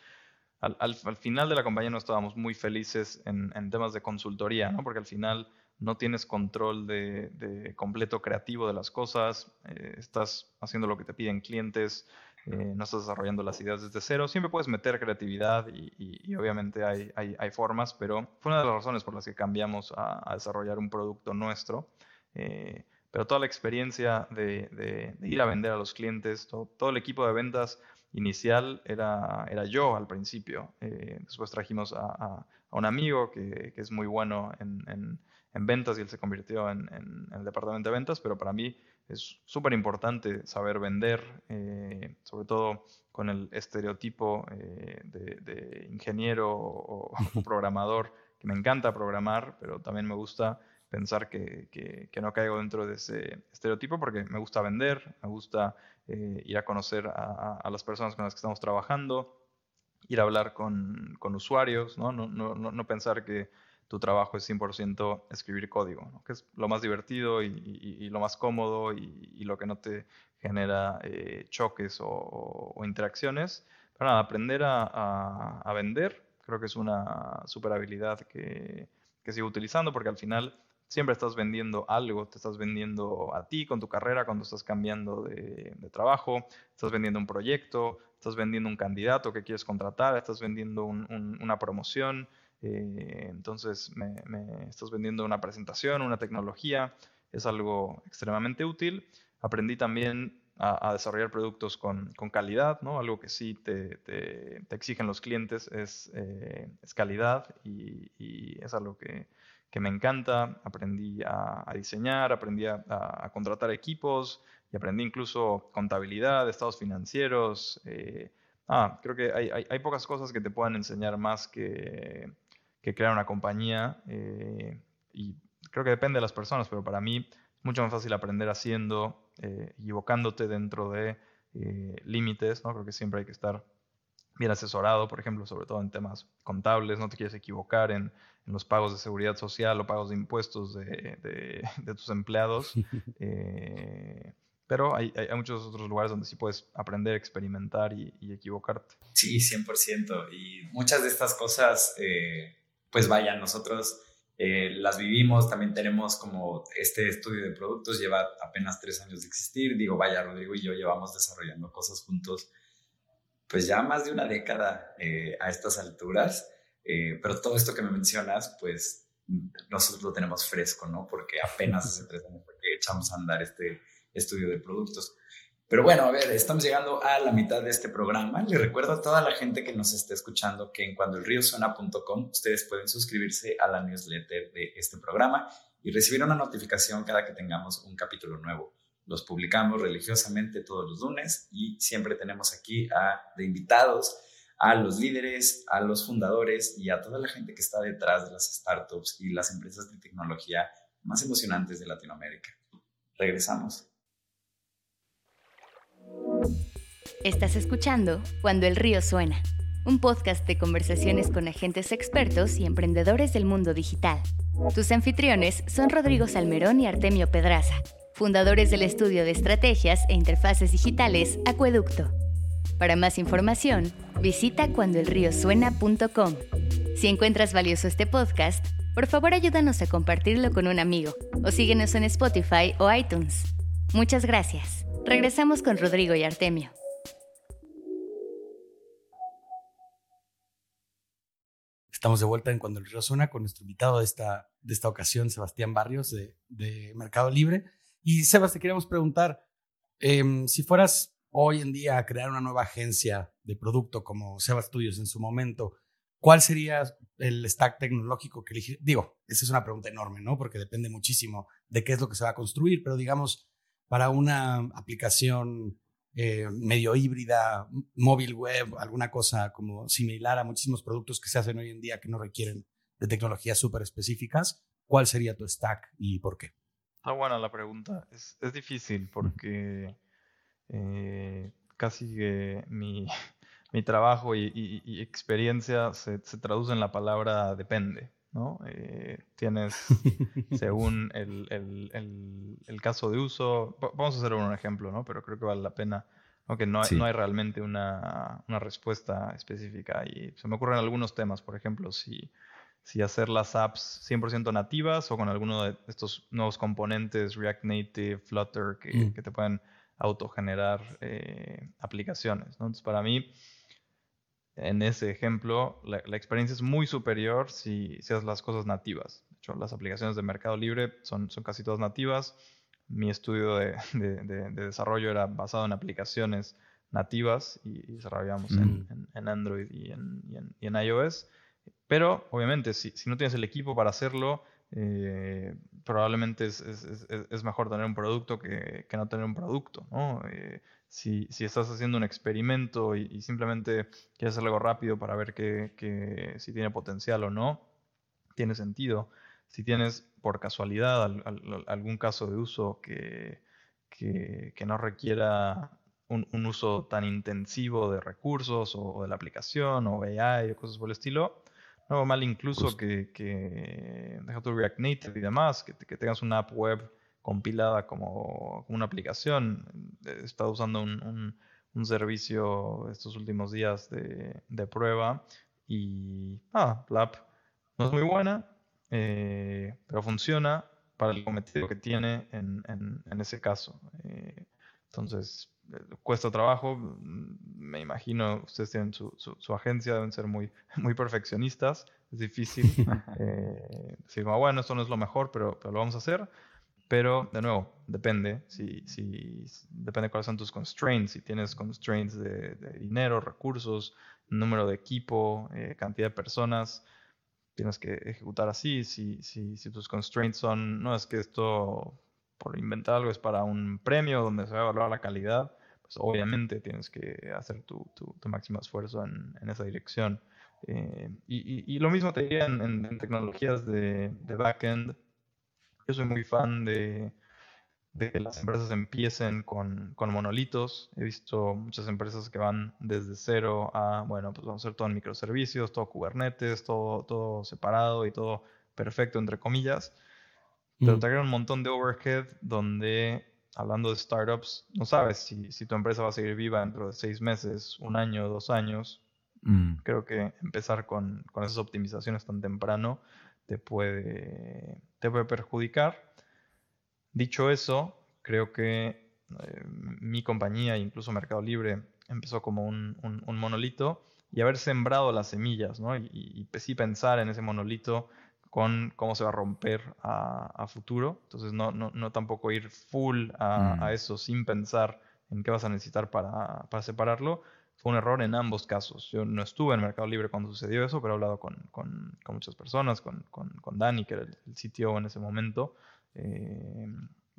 Al, al, al, final de la compañía no estábamos muy felices en, en, temas de consultoría, ¿no? porque al final no tienes control de, de completo creativo de las cosas, eh, estás haciendo lo que te piden clientes, eh, no estás desarrollando las ideas desde cero. Siempre puedes meter creatividad y, y, obviamente hay, hay, hay, formas, pero fue una de las razones por las que cambiamos a, desarrollar un producto nuestro. Eh, pero toda la experiencia de, de, de, ir a vender a los clientes, todo, todo, el equipo de ventas inicial era, era yo al principio. Eh, después trajimos a, a, a, un amigo que, que, es muy bueno en, en, en ventas y él se convirtió en, el departamento de ventas, pero para mí es súper importante saber vender, eh, sobre todo con el estereotipo eh, de, de ingeniero o, o programador, que me encanta programar, pero también me gusta pensar que, que- que no caigo dentro de ese estereotipo porque me gusta vender, me gusta eh, ir a conocer a, a- las personas con las que estamos trabajando, ir a hablar con, con usuarios, ¿no? No, no- no- pensar que tu trabajo es 100% escribir código, ¿no? que es lo más divertido y, y- y lo más cómodo y, y lo que no te genera eh, choques o- o interacciones. Pero nada, aprender a, a- a vender creo que es una super habilidad que, que sigo utilizando porque al final siempre estás vendiendo algo, te estás vendiendo a ti con tu carrera cuando estás cambiando de, de trabajo, estás vendiendo un proyecto, estás vendiendo un candidato que quieres contratar, estás vendiendo un- un- una promoción, eh, entonces me, estás vendiendo una presentación, una tecnología, es algo extremadamente útil. Aprendí también a, desarrollar productos con, con calidad, ¿no? Algo que sí te, te- te exigen los clientes es, eh, es calidad y, y es algo que, que me encanta. Aprendí a, diseñar, aprendí a, contratar equipos y aprendí incluso contabilidad, estados financieros. eh, ah, creo que hay, hay- hay pocas cosas que te puedan enseñar más que, que crear una compañía. eh, y creo que depende de las personas, pero para mí es mucho más fácil aprender haciendo, eh, equivocándote dentro de eh, límites, ¿no? Creo que siempre hay que estar bien asesorado, por ejemplo, sobre todo en temas contables, no te quieres equivocar en, en los pagos de seguridad social o pagos de impuestos de, de- de tus empleados. Eh, pero hay, hay- hay muchos otros lugares donde sí puedes aprender, experimentar y, y equivocarte. Sí, 100%. Y muchas de estas cosas, eh, pues vaya, nosotros eh, las vivimos, también tenemos como este estudio de productos, lleva apenas tres años de existir. Digo, vaya, Rodrigo y yo llevamos desarrollando cosas juntos, pues ya más de una década eh, a estas alturas. Eh, pero todo esto que me mencionas, pues nosotros lo tenemos fresco, ¿no? Porque apenas hace tres años que echamos a andar este estudio de productos. Pero bueno, a ver, estamos llegando a la mitad de este programa. Le recuerdo a toda la gente que nos esté escuchando que en cuandoelriosuena.com ustedes pueden suscribirse a la newsletter de este programa y recibir una notificación cada que tengamos un capítulo nuevo. Los publicamos religiosamente todos los lunes y siempre tenemos aquí a, de invitados a los líderes, a los fundadores y a toda la gente que está detrás de las startups y las empresas de tecnología más emocionantes de Latinoamérica. Regresamos. Estás escuchando Cuando el río suena, un podcast de conversaciones con agentes expertos y emprendedores del mundo digital. Tus anfitriones son Rodrigo Salmerón y Artemio Pedraza, fundadores del estudio de estrategias e interfaces digitales Acueducto. Para más información, visita cuandoelriosuena.com. Si encuentras valioso este podcast, por favor ayúdanos a compartirlo con un amigo o síguenos en Spotify o iTunes. Muchas gracias. Regresamos con Rodrigo y Artemio. Estamos de vuelta en Cuando el Río Suena con nuestro invitado de esta, de esta ocasión, Sebastián Barrios, de, de Mercado Libre. Y Sebas, te queríamos preguntar, em, si fueras hoy en día a crear una nueva agencia de producto como Sebas Studios en su momento, ¿cuál sería el stack tecnológico que elegir? Digo, esa es una pregunta enorme, ¿no? Porque depende muchísimo de qué es lo que se va a construir, pero digamos, para una aplicación eh, medio híbrida, móvil web, alguna cosa como similar a muchísimos productos que se hacen hoy en día que no requieren de tecnologías súper específicas, ¿cuál sería tu stack y por qué? Está buena la pregunta. Es, es difícil porque eh, casi que mi, mi trabajo y, y- y experiencia se, se traduce en la palabra depende, ¿no? Eh, tienes, según el, el- el- el caso de uso, va- vamos a hacer un ejemplo, ¿no? Pero creo que vale la pena, ¿no? Que no Sí. no hay realmente una, una respuesta específica y se me ocurren algunos temas, por ejemplo, si si hacer las apps 100% nativas o con alguno de estos nuevos componentes, React Native, Flutter, que, Mm. que te pueden autogenerar eh, aplicaciones. ¿no? Entonces, para mí, en ese ejemplo, la, la experiencia es muy superior si, si haces las cosas nativas. De hecho, las aplicaciones de Mercado Libre son, son casi todas nativas. Mi estudio de, de- de- de desarrollo era basado en aplicaciones nativas y, y desarrollamos en, Mm. en- en Android y en, y en- y en iOS. Pero, obviamente, si, si no tienes el equipo para hacerlo, eh, probablemente es, mejor tener un producto que, no tener un producto, ¿no? Eh, si, estás haciendo un experimento y, simplemente quieres hacer algo rápido para ver que, si tiene potencial o no, tiene sentido. Si tienes por casualidad algún caso de uso que, no requiera un, uso tan intensivo de recursos o, de la aplicación o AI o cosas por el estilo, no mal incluso que, que deja tu React Native y demás, que, tengas una app web compilada como, una aplicación. He estado usando un, servicio estos últimos días de, prueba y ah, la app no es muy buena, eh, pero funciona para el cometido que tiene en, ese caso. Eh, entonces, cuesta trabajo. Mm, me imagino, ustedes tienen su, su, agencia, deben ser muy, muy perfeccionistas. Es difícil eh, decir, bueno, esto no es lo mejor, pero, pero, lo vamos a hacer. Pero, de nuevo, depende. Si, si, depende cuáles son tus constraints. Si tienes constraints de, dinero, recursos, número de equipo, eh, cantidad de personas, tienes que ejecutar así. Si, si, si tus constraints son, no es que esto por inventar algo es para un premio donde se va a evaluar la calidad, pues obviamente tienes que hacer tu, tu, máximo esfuerzo en, en esa dirección. Eh, y, y, lo mismo te diría en, tecnologías de, de, backend. Yo soy muy fan de, de que las empresas empiecen con, con, monolitos. He visto muchas empresas que van desde cero a, bueno, pues vamos a hacer todo en microservicios, todo Kubernetes, todo, todo separado y todo perfecto, entre comillas. Pero te agrega un montón de overhead donde, hablando de startups, no sabes si, si, tu empresa va a seguir viva dentro de seis meses, un año, dos años. Mm. Creo que empezar con, con, esas optimizaciones tan temprano te puede, te puede perjudicar. Dicho eso, creo que eh, mi compañía, incluso Mercado Libre, empezó como un, un, monolito y haber sembrado las semillas, ¿no? Y, y, y sí pensar en ese monolito con cómo se va a romper a, futuro. Entonces, no, no, no, tampoco ir full a, mm. eso sin pensar en qué vas a necesitar para, para, separarlo. Fue un error en ambos casos. Yo no estuve en Mercado Libre cuando sucedió eso, pero he hablado con, con, con muchas personas, con, con, Dani, que era el, sitio en ese momento. Eh,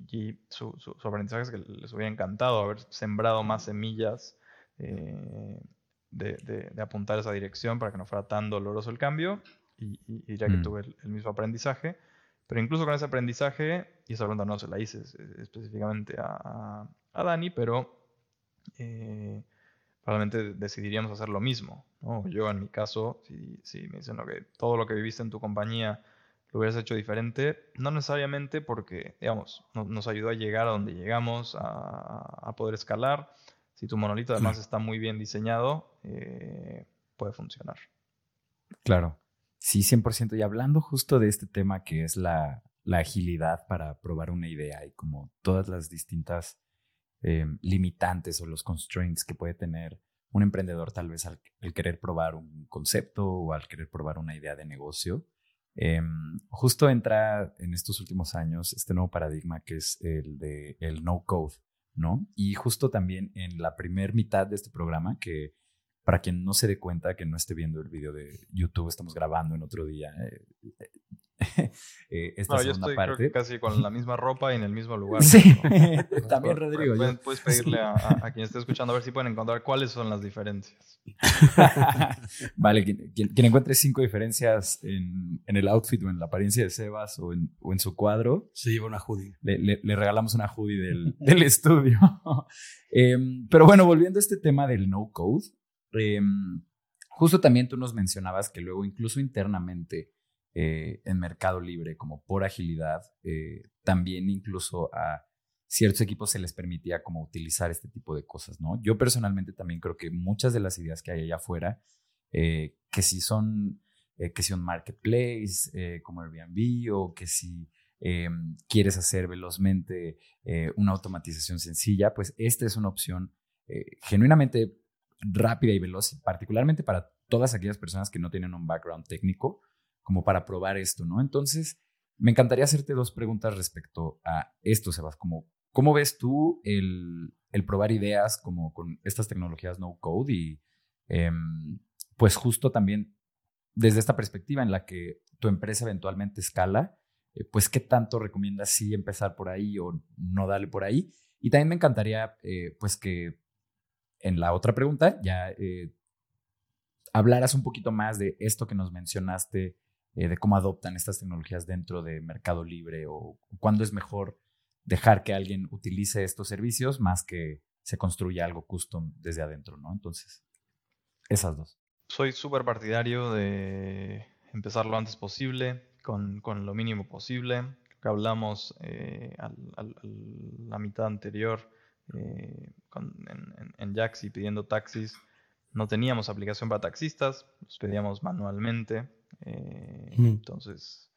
y su, su, aprendizaje es que les hubiera encantado haber sembrado más semillas eh, de, de, de, apuntar a esa dirección para que no fuera tan doloroso el cambio y, y, que mm. tuve el, mismo aprendizaje. Pero incluso con ese aprendizaje, y esa pregunta no se la hice específicamente a, a, Dani, pero eh, probablemente decidiríamos hacer lo mismo. ¿no? Yo en mi caso, si, si me dicen que todo lo que viviste en tu compañía lo hubieras hecho diferente, no necesariamente porque, digamos, nos ayudó a llegar a donde llegamos, a, a poder escalar. Si tu monolito además está muy bien diseñado, eh, puede funcionar. Claro. Sí, 100%. Y hablando justo de este tema que es la, agilidad para probar una idea y como todas las distintas eh, limitantes o los constraints que puede tener un emprendedor tal vez al, querer probar un concepto o al querer probar una idea de negocio. Em, justo entra en estos últimos años este nuevo paradigma que es el de el no code, ¿no? Y justo también en la primer mitad de este programa que para quien no se dé cuenta que no esté viendo el video de YouTube, estamos grabando en otro día. Eh, eh, esta no, yo estoy parte. casi con la misma ropa y en el mismo lugar. Sí, también Rodrigo. Puedes, pedirle a, quien esté escuchando a ver si pueden encontrar cuáles son las diferencias. vale, quien, encuentre cinco diferencias en, el outfit o en la apariencia de Sebas o en, su cuadro. Se lleva una hoodie. Le, regalamos una hoodie del, estudio. Em, pero bueno, volviendo a este tema del no code, Em, justo también tú nos mencionabas que luego incluso internamente eh, en Mercado Libre, como por agilidad, eh, también incluso a ciertos equipos se les permitía como utilizar este tipo de cosas, ¿no? Yo personalmente también creo que muchas de las ideas que hay allá afuera, eh, que si son, que si un marketplace como Airbnb o que si em, quieres hacer velozmente una automatización sencilla, pues esta es una opción genuinamente rápida y veloz, particularmente para todas aquellas personas que no tienen un background técnico, como para probar esto, ¿no? Entonces, me encantaría hacerte dos preguntas respecto a esto, Sebas, como, ¿cómo ves tú el, probar ideas como con estas tecnologías no code y em, pues justo también desde esta perspectiva en la que tu empresa eventualmente escala, eh, pues qué tanto recomiendas sí empezar por ahí o no darle por ahí. Y también me encantaría, eh, pues que en la otra pregunta ya eh, hablaras un poquito más de esto que nos mencionaste, de cómo adoptan estas tecnologías dentro de Mercado Libre o cuándo es mejor dejar que alguien utilice estos servicios más que se construya algo custom desde adentro, ¿no? Entonces, esas dos. Soy súper partidario de empezar lo antes posible, con, con lo mínimo posible. Hablamos eh, a la mitad anterior eh, en, en, Jaxi pidiendo taxis. No teníamos aplicación para taxistas, los pedíamos manualmente. Eh, entonces,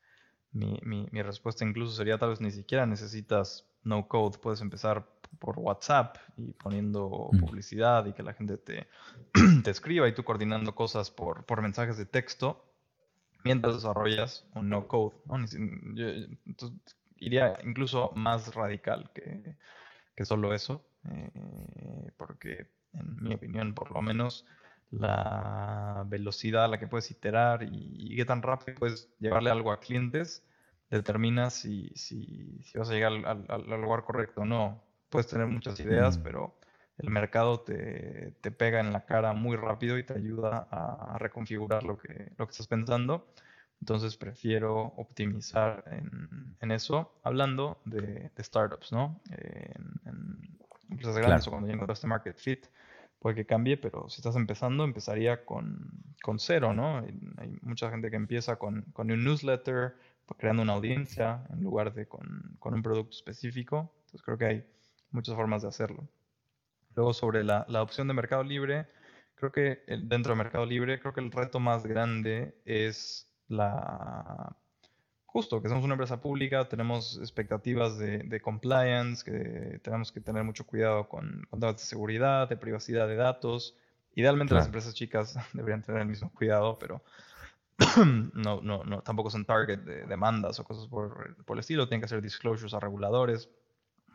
mi, mi, mi, respuesta incluso sería tal vez ni siquiera necesitas no code, puedes empezar por WhatsApp y poniendo publicidad y que la gente te, te escriba y tú coordinando cosas por, por mensajes de texto mientras desarrollas un no code. iría incluso más radical que, que solo eso, eh, porque en mi opinión, por lo menos, la velocidad a la que puedes iterar y, qué tan rápido puedes llevarle algo a clientes determina si, si, si vas a llegar al, al, lugar correcto o no. Puedes tener muchas ideas, mm. pero el mercado te, te, pega en la cara muy rápido y te ayuda a, reconfigurar lo que, lo que estás pensando. Entonces prefiero optimizar en, en eso, hablando de, de startups, ¿no? en, en, empresas grandes o cuando ya encontraste market fit, puede que cambie, pero si estás empezando, empezaría con, con cero, ¿no? Hay mucha gente que empieza con, con un newsletter, creando una audiencia en lugar de con, con un producto específico. Entonces creo que hay muchas formas de hacerlo. Luego sobre la, la opción de Mercado Libre, creo que dentro de Mercado Libre, creo que el reto más grande es la... Justo, que somos una empresa pública, tenemos expectativas de, de compliance, que tenemos que tener mucho cuidado con, con temas de seguridad, de privacidad de datos. Idealmente las empresas chicas deberían tener el mismo cuidado, pero no, no, no, tampoco son target de demandas o cosas por, por, el estilo, tienen que hacer disclosures a reguladores.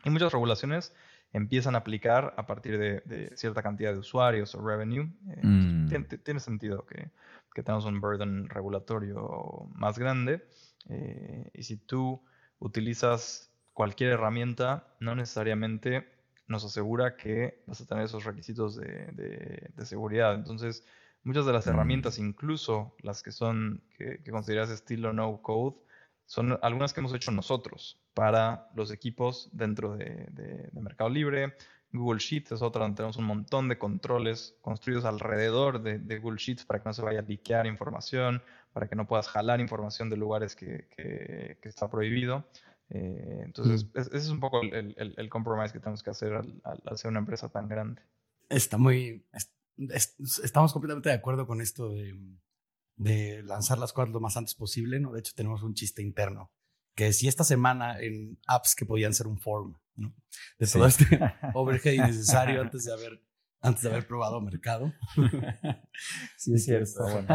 Y muchas regulaciones empiezan a aplicar a partir de, cierta cantidad de usuarios o revenue. Eh, mm. tiene, sentido que, que, tengamos un burden regulatorio más grande. Eh, y si tú utilizas cualquier herramienta, no necesariamente nos asegura que vas a tener esos requisitos de, de seguridad. Entonces, muchas de las mm. herramientas, incluso las que son, que, que consideras estilo no code, son algunas que hemos hecho nosotros para los equipos dentro de, Mercado Libre. Google Sheets es otra donde tenemos un montón de controles construidos alrededor de, Google Sheets para que no se vaya a liquear información, para que no puedas jalar información de lugares que, está prohibido. Eh, entonces, mm. ese es un poco el, el, compromise que tenemos que hacer al, al, ser una empresa tan grande. Está muy. estamos completamente de acuerdo con esto de, de lanzar las cosas lo más antes posible, ¿no? De hecho, tenemos un chiste interno que si esta semana en apps que podían ser un form, ¿no? De todo este overhead innecesario antes de haber, antes de haber probado mercado. Sí, es cierto.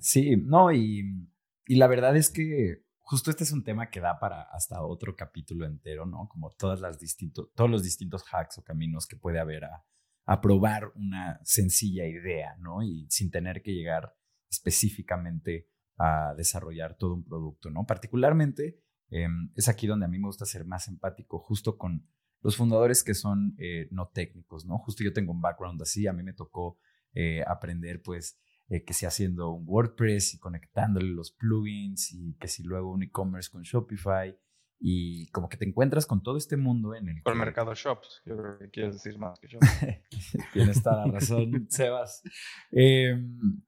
sí, no, y, y la verdad es que justo este es un tema que da para hasta otro capítulo entero, ¿no? Como todas las distintos, todos los distintos hacks o caminos que puede haber a, a probar una sencilla idea, ¿no? Y sin tener que llegar específicamente a desarrollar todo un producto, ¿no? Particularmente em, es aquí donde a mí me gusta ser más empático, justo con los fundadores que son eh, no técnicos, ¿no? Justo yo tengo un background así, a mí me tocó eh, aprender, pues, eh, que si haciendo un WordPress y conectándole los plugins y que si luego un e-commerce con Shopify y como que te encuentras con todo este mundo en el... Con el mercado shops, yo creo que quieres decir más que shops. Tienes toda la razón, Sebas. Em,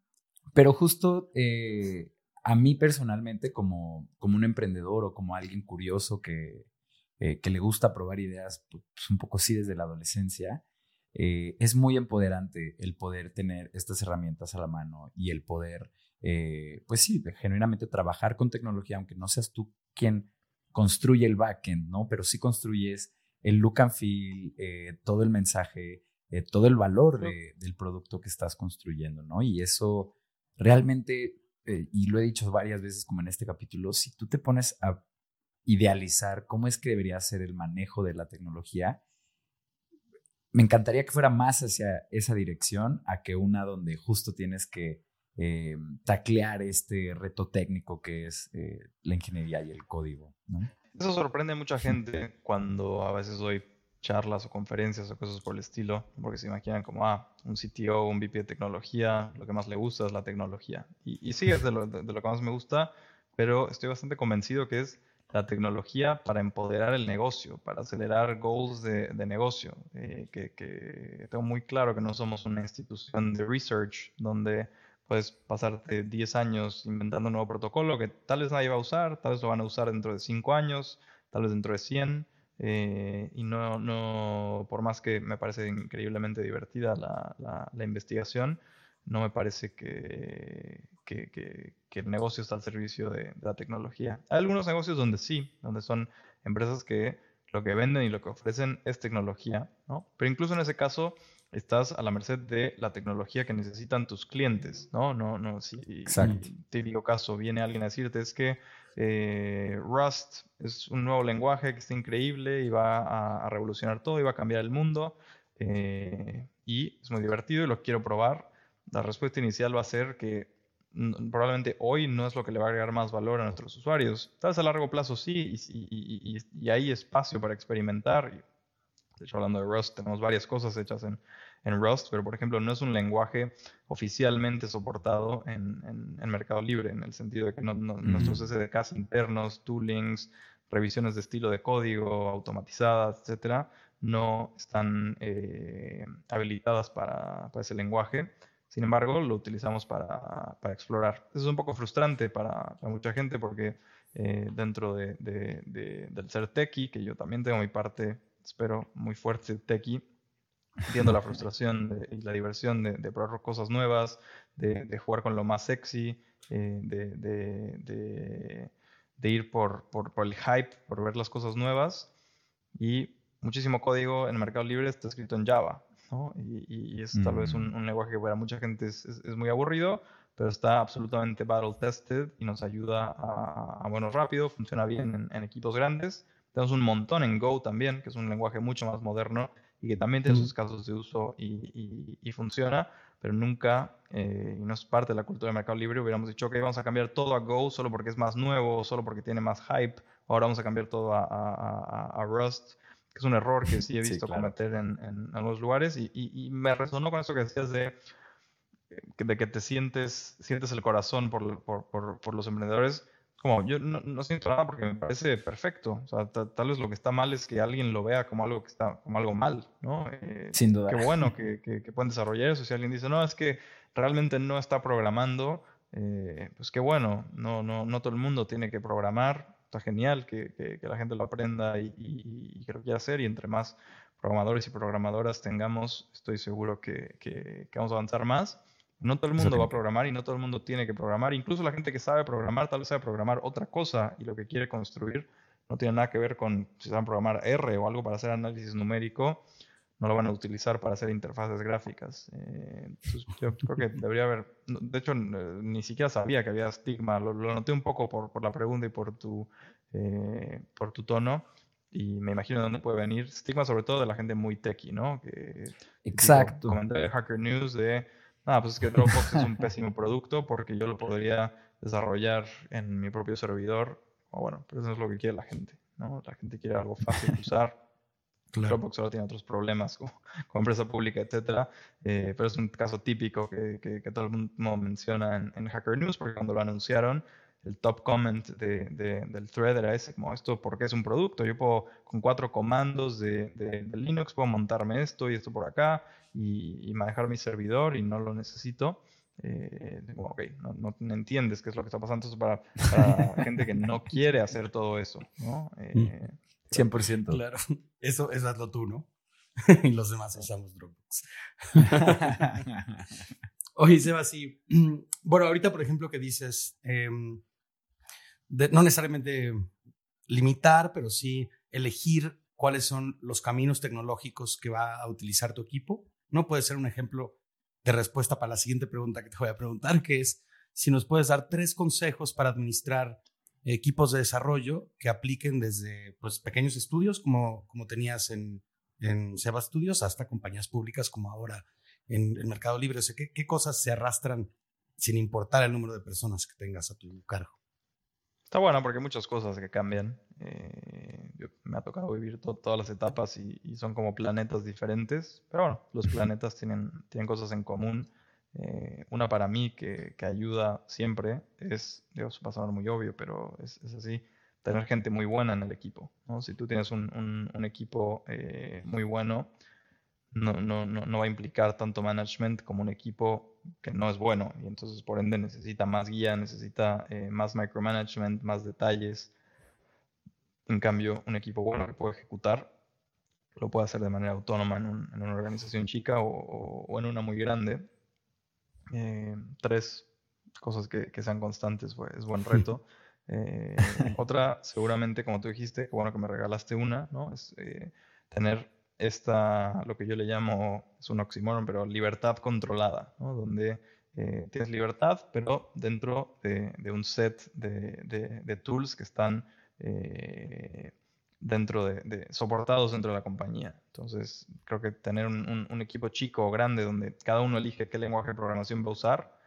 pero justo a mí personalmente, como, como un emprendedor o como alguien curioso que, eh, que le gusta probar ideas, pues un poco así desde la adolescencia, eh, es muy empoderante el poder tener estas herramientas a la mano y el poder, eh, pues sí, genuinamente trabajar con tecnología, aunque no seas tú quien construye el backend, ¿no? Pero sí construyes el look and feel, todo el mensaje, todo el valor del producto que estás construyendo, ¿no? Y eso realmente eh, y lo he dicho varias veces como en este capítulo, si tú te pones a idealizar cómo es que debería ser el manejo de la tecnología, me encantaría que fuera más hacia esa dirección a que una donde justo tienes que eh, taclear este reto técnico que es eh, la ingeniería y el código. Eso sorprende a mucha gente cuando a veces doy charlas o conferencias o cosas por el estilo, porque se imaginan como, ah, un CTO, un VP de tecnología, lo que más le gusta es la tecnología. Y, sí, es de lo, de lo que más me gusta, pero estoy bastante convencido que es la tecnología para empoderar el negocio, para acelerar goals de, negocio. Eh, que, tengo muy claro que no somos una institución de research donde puedes pasarte 10 años inventando un nuevo protocolo que tal vez nadie va a usar, tal vez lo van a usar dentro de 5 años, tal vez dentro de 100. Eh, y no, no, por más que me parece increíblemente divertida la, la investigación, no me parece que, que, el negocio está al servicio de, la tecnología. Hay algunos negocios donde sí, donde son empresas que lo que venden y lo que ofrecen es tecnología, ¿no? Pero incluso en ese caso estás a la merced de la tecnología que necesitan tus clientes, ¿no? No, no, si Exacto. típico caso viene alguien a decirte es que eh, Rust es un nuevo lenguaje que está increíble y va a, revolucionar todo y va a cambiar el mundo eh, y es muy divertido y lo quiero probar. La respuesta inicial va a ser que probablemente hoy no es lo que le va a agregar más valor a nuestros usuarios. Tal vez a largo plazo sí, y, hay espacio para experimentar. De hablando de Rust, tenemos varias cosas hechas en, Rust, pero por ejemplo, no es un lenguaje oficialmente soportado en, Mercado Libre, en el sentido de que nuestros SDKs internos, toolings, revisiones de estilo de código automatizadas, etcétera, no están eh, habilitadas para ese lenguaje. Sin embargo, lo utilizamos para, explorar. Eso es un poco frustrante para, mucha gente porque eh, dentro de, del ser techie, que yo también tengo mi parte, espero, muy fuerte techie, entiendo la frustración y la diversión de, probar cosas nuevas, de, jugar con lo más sexy, eh, de, ir por, por, por, el hype, por ver las cosas nuevas. Y muchísimo código en el mercado libre está escrito en Java. Y, es tal vez un, mm. lenguaje que para mucha gente es, es, muy aburrido, pero está absolutamente battle tested y nos ayuda a, bueno, rápido, funciona bien en, equipos grandes. Tenemos un montón en Go también, que es un lenguaje mucho más moderno y que también tiene sus casos de uso y, y funciona, pero nunca, eh, y no es parte de la cultura del mercado libre, hubiéramos dicho, ok, vamos a cambiar todo a Go solo porque es más nuevo, solo porque tiene más hype, ahora vamos a cambiar todo a, a, a Rust es un error que sí he visto cometer en, en, algunos lugares y, y, me resonó con eso que decías de, de que te sientes, sientes el corazón por, por, por, los emprendedores. Como yo no, no, siento nada porque me parece perfecto. O sea, tal vez lo que está mal es que alguien lo vea como algo que está como algo mal, ¿no? Eh, Sin duda. Qué bueno que, que, pueden desarrollar eso. Si alguien dice, no, es que realmente no está programando, eh, pues qué bueno. No, no, no todo el mundo tiene que programar está genial que, que, la gente lo aprenda y, y, que lo quiera hacer y entre más programadores y programadoras tengamos, estoy seguro que, que vamos a avanzar más. No todo el mundo va a programar y no todo el mundo tiene que programar. Incluso la gente que sabe programar, tal vez sabe programar otra cosa y lo que quiere construir no tiene nada que ver con si saben programar R o algo para hacer análisis numérico no lo van a utilizar para hacer interfaces gráficas. Eh, yo creo que debería haber, de hecho, ni siquiera sabía que había estigma, lo, noté un poco por, por, la pregunta y por tu, eh, por tu tono. Y me imagino de dónde puede venir. Estigma sobre todo de la gente muy techie, ¿no? Que, Exacto. Comenté de Hacker News de, ah, pues es que Dropbox es un pésimo producto porque yo lo podría desarrollar en mi propio servidor. O bueno, pero eso es lo que quiere la gente, ¿no? La gente quiere algo fácil de usar Dropbox ahora tiene otros problemas como, empresa pública, etcétera, eh, pero es un caso típico que, que, todo el mundo menciona en, Hacker News, porque cuando lo anunciaron, el top comment de, del thread era ese, como esto, porque es un producto? Yo puedo, con cuatro comandos de, Linux, puedo montarme esto y esto por acá y, manejar mi servidor y no lo necesito. Eh, ok, no, entiendes qué es lo que está pasando. Entonces, para, para gente que no quiere hacer todo eso, ¿no? Mm. Eh, 100%. Claro, eso, eso hazlo tú, ¿no? y los demás usamos Dropbox. Oye, Seba, sí. Bueno, ahorita, por ejemplo, que dices, no necesariamente limitar, pero sí elegir cuáles son los caminos tecnológicos que va a utilizar tu equipo. No puede ser un ejemplo de respuesta para la siguiente pregunta que te voy a preguntar, que es si nos puedes dar tres consejos para administrar equipos de desarrollo que apliquen desde pues, pequeños estudios como, como tenías en, en Seba Studios hasta compañías públicas como ahora en el Mercado Libre. O ¿qué, ¿qué, cosas se arrastran sin importar el número de personas que tengas a tu cargo. Está bueno porque hay muchas cosas que cambian. Eh, me ha tocado vivir todas las etapas y, son como planetas diferentes. Pero bueno, los planetas tienen, tienen cosas en común. Eh, una para mí que, que, ayuda siempre es, Dios, va a sonar muy obvio, pero es, es así, tener gente muy buena en el equipo. ¿no? Si tú tienes un, un, un equipo eh, muy bueno, no, no, no, no, va a implicar tanto management como un equipo que no es bueno y entonces por ende necesita más guía, necesita eh, más micromanagement, más detalles. En cambio, un equipo bueno que puede ejecutar lo puede hacer de manera autónoma en, en una organización chica o, o, en una muy grande. Eh, tres cosas que, que, sean constantes pues, es buen reto. Eh, otra, seguramente, como tú dijiste, bueno que me regalaste una, ¿no? Es tener esta, lo que yo le llamo, es un oxímoron, pero libertad controlada, donde eh, tienes libertad, pero dentro de, un set de, de, tools que están eh, dentro de, soportados dentro de la compañía. Entonces, creo que tener un, un, equipo chico o grande donde cada uno elige qué lenguaje de programación va a usar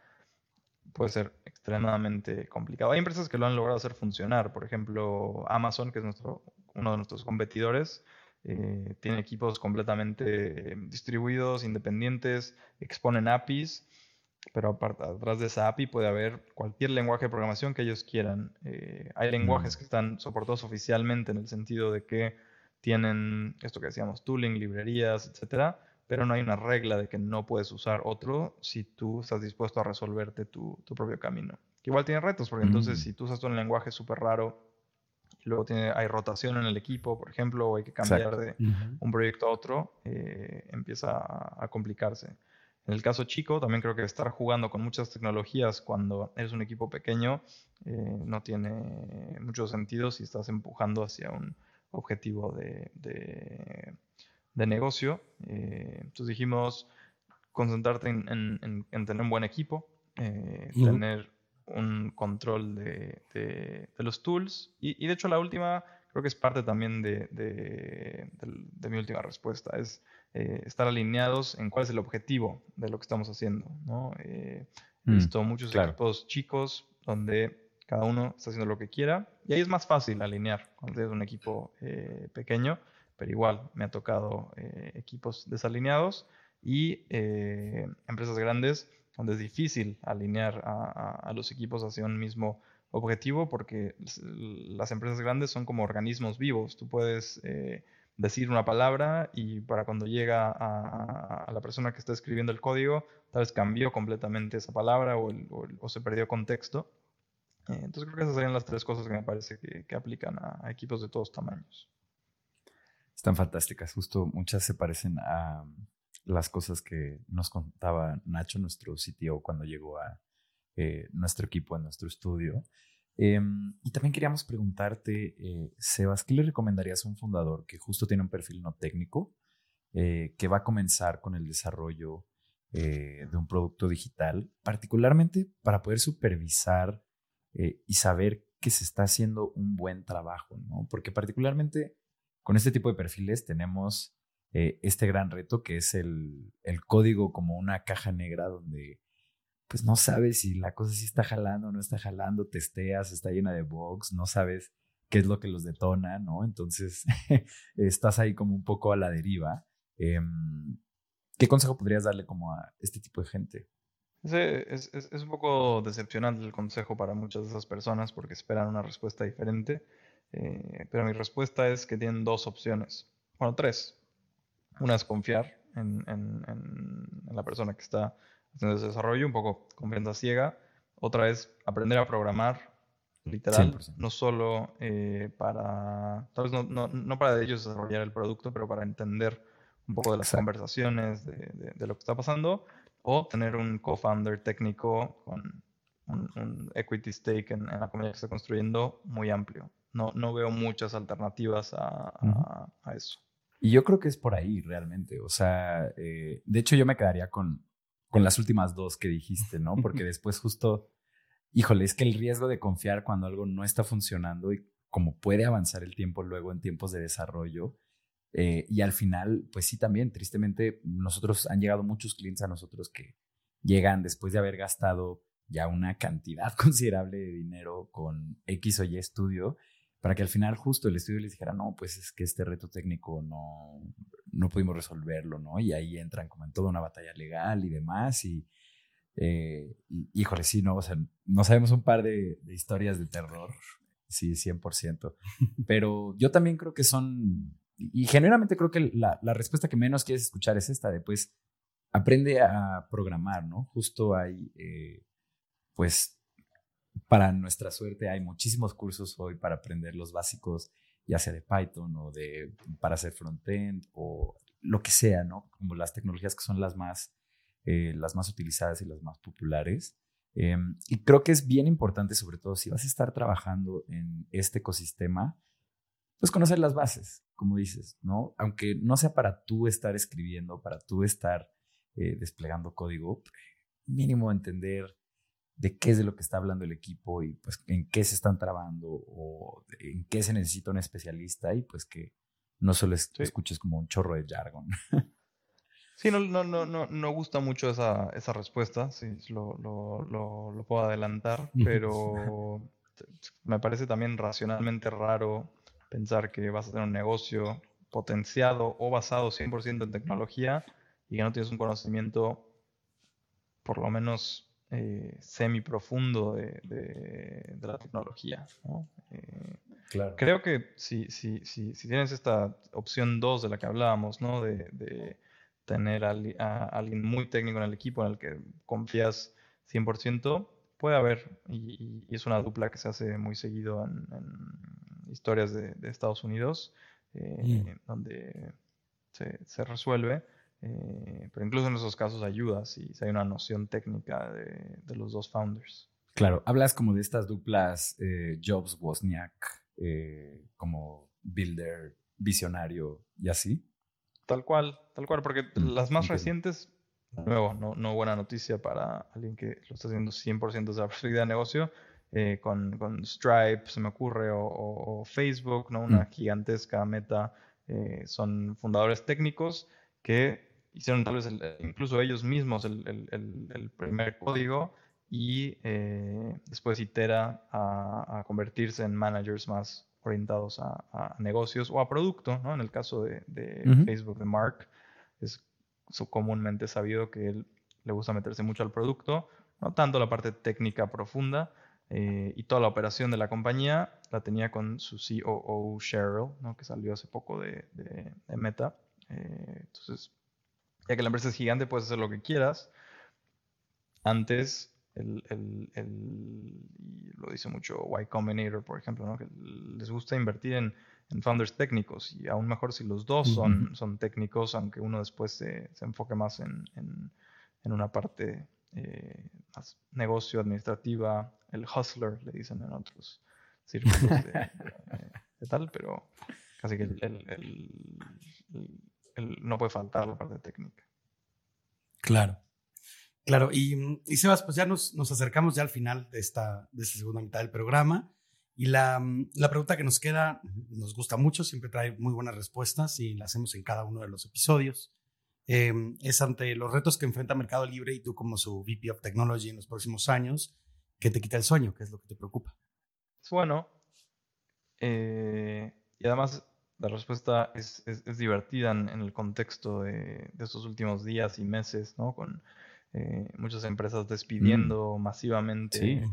puede ser extremadamente complicado. Hay empresas que lo han logrado hacer funcionar. Por ejemplo, Amazon, que es nuestro, uno de nuestros competidores, eh, tiene equipos completamente distribuidos, independientes, exponen APIs, pero atrás de esa API puede haber cualquier lenguaje de programación que ellos quieran. Eh, hay lenguajes mm. que están soportados oficialmente en el sentido de que tienen esto que decíamos, tooling, librerías, etcétera, pero no hay una regla de que no puedes usar otro si tú estás dispuesto a resolverte tu, propio camino. Que igual tiene retos, porque entonces mm. si tú usas un lenguaje súper raro luego tiene, hay rotación en el equipo, por ejemplo, o hay que cambiar de un proyecto a otro, eh, empieza a, complicarse. En el caso chico, también creo que estar jugando con muchas tecnologías cuando eres un equipo pequeño eh, no tiene mucho sentido si estás empujando hacia un objetivo de, de, negocio. Eh, entonces dijimos concentrarte en, tener un buen equipo, tener un control de, de, los tools. Y, de hecho la última creo que es parte también de, de mi última respuesta, es eh, estar alineados en cuál es el objetivo de lo que estamos haciendo. ¿no? Eh, he mm, visto muchos equipos chicos donde cada uno está haciendo lo que quiera y ahí es más fácil alinear cuando es un equipo eh, pequeño, pero igual me ha tocado equipos desalineados y empresas grandes donde es difícil alinear a, los equipos hacia un mismo objetivo porque las empresas grandes son como organismos vivos. Tú puedes eh, decir una palabra y para cuando llega a, la persona que está escribiendo el código, tal vez cambió completamente esa palabra o, se perdió contexto. Eh, entonces creo que esas serían las tres cosas que me parece que, que aplican a, equipos de todos tamaños. Están fantásticas, justo muchas se parecen a, las cosas que nos contaba Nacho, nuestro CTO, cuando llegó a eh, nuestro equipo, a nuestro estudio. Em, y también queríamos preguntarte, eh, Sebas, ¿qué le recomendarías a un fundador que justo tiene un perfil no técnico, eh, que va a comenzar con el desarrollo de un producto digital, particularmente para poder supervisar y saber que se está haciendo un buen trabajo, ¿no? Porque particularmente con este tipo de perfiles tenemos eh, este gran reto que es el, código como una caja negra donde pues no sabes si la cosa sí está jalando o no está jalando, testeas, está llena de bugs, no sabes qué es lo que los detona, ¿no? Entonces estás ahí como un poco a la deriva. Em, ¿Qué consejo podrías darle como a este tipo de gente? Es, es, un poco decepcionante el consejo para muchas de esas personas porque esperan una respuesta diferente, eh, pero mi respuesta es que tienen dos opciones, bueno, tres. Una es confiar en, la persona que está haciendo ese desarrollo, un poco confianza ciega. Otra es aprender a programar, literal, no solo eh, para, tal vez no, para ellos desarrollar el producto, pero para entender un poco de las conversaciones, de, lo que está pasando, o tener un co-founder técnico con un, equity stake en, la comunidad que está construyendo muy amplio. No, no veo muchas alternativas a eso. Y yo creo que es por ahí realmente. O sea, eh, de hecho yo me quedaría con, con las últimas dos que dijiste, ¿no? Porque después justo, híjole, es que el riesgo de confiar cuando algo no está funcionando y como puede avanzar el tiempo luego en tiempos de desarrollo. Eh, y al final, pues sí, también, tristemente, nosotros han llegado muchos clientes a nosotros que llegan después de haber gastado ya una cantidad considerable de dinero con X o Y estudio para que al final justo el estudio les dijera, no, pues es que este reto técnico no, no pudimos resolverlo, ¿no? Y ahí entran como en toda una batalla legal y demás y, eh, híjole, sí, ¿no? O sea, no sabemos un par de, historias de terror, sí, 100%, pero yo también creo que son, y genuinamente creo que la, la respuesta que menos quieres escuchar es esta de, pues, aprende a programar, ¿no? Justo hay, eh, pues, para nuestra suerte hay muchísimos cursos hoy para aprender los básicos, ya sea de Python o de para hacer frontend o lo que sea, ¿no? Como las tecnologías que son las más, eh, las más utilizadas y las más populares. Em, y creo que es bien importante, sobre todo si vas a estar trabajando en este ecosistema, pues conocer las bases, como dices, ¿no? Aunque no sea para tú estar escribiendo, para tú estar eh, desplegando código, mínimo entender de qué es de lo que está hablando el equipo y pues en qué se están trabando o en qué se necesita un especialista y pues que no solo escuches como un chorro de jargon. Sí, no, no, no, no, no gusta mucho esa, esa respuesta, sí, lo, lo, lo, lo puedo adelantar, pero me parece también racionalmente raro pensar que vas a tener un negocio potenciado o basado 100% en tecnología y que no tienes un conocimiento por lo menos eh, semi profundo de, la tecnología. Eh, creo que si, si, si, si, tienes esta opción 2 de la que hablábamos, ¿no? de, tener a, alguien muy técnico en el equipo en el que confías 100%, puede haber, y, es una dupla que se hace muy seguido en, historias de, Estados Unidos, eh, mm. donde se, se resuelve. Eh, pero incluso en esos casos ayuda si, hay una noción técnica de, los dos founders. Claro, hablas como de estas duplas eh, Jobs, Wozniak, eh, como builder, visionario y así. Tal cual, tal cual, porque mm, las más recientes, nuevo, no, no, buena noticia para alguien que lo está haciendo 100% de la perspectiva de negocio, con, con, Stripe, se me ocurre, o, Facebook, ¿no? una mm. gigantesca meta, son fundadores técnicos que hicieron tal vez incluso ellos mismos el, primer código y eh, después itera a, convertirse en managers más orientados a, negocios o a producto, ¿no? En el caso de, Facebook, de Mark, es comúnmente sabido que él le gusta meterse mucho al producto, no tanto la parte técnica profunda, eh, y toda la operación de la compañía la tenía con su COO Cheryl, ¿no? que salió hace poco de, Meta. Eh, entonces, ya que la empresa es gigante, puedes hacer lo que quieras. Antes, el, y lo dice mucho Y Combinator, por ejemplo, ¿no? que les gusta invertir en, founders técnicos y aún mejor si los dos son, son técnicos, aunque uno después se, enfoque más en, una parte eh, más negocio, administrativa, el hustler, le dicen en otros círculos de, tal, pero casi que el no puede faltar la parte técnica. Claro. Claro, y, y Sebas, pues ya nos, nos, acercamos ya al final de esta, de esta segunda mitad del programa. Y la, la, pregunta que nos queda nos gusta mucho, siempre trae muy buenas respuestas y la hacemos en cada uno de los episodios. Em, es ante los retos que enfrenta Mercado Libre y tú como su VP of Technology en los próximos años, ¿qué te quita el sueño? ¿Qué es lo que te preocupa? Bueno, eh, y además la respuesta es, divertida en, el contexto de, estos últimos días y meses, ¿no? Con eh, muchas empresas despidiendo mm. masivamente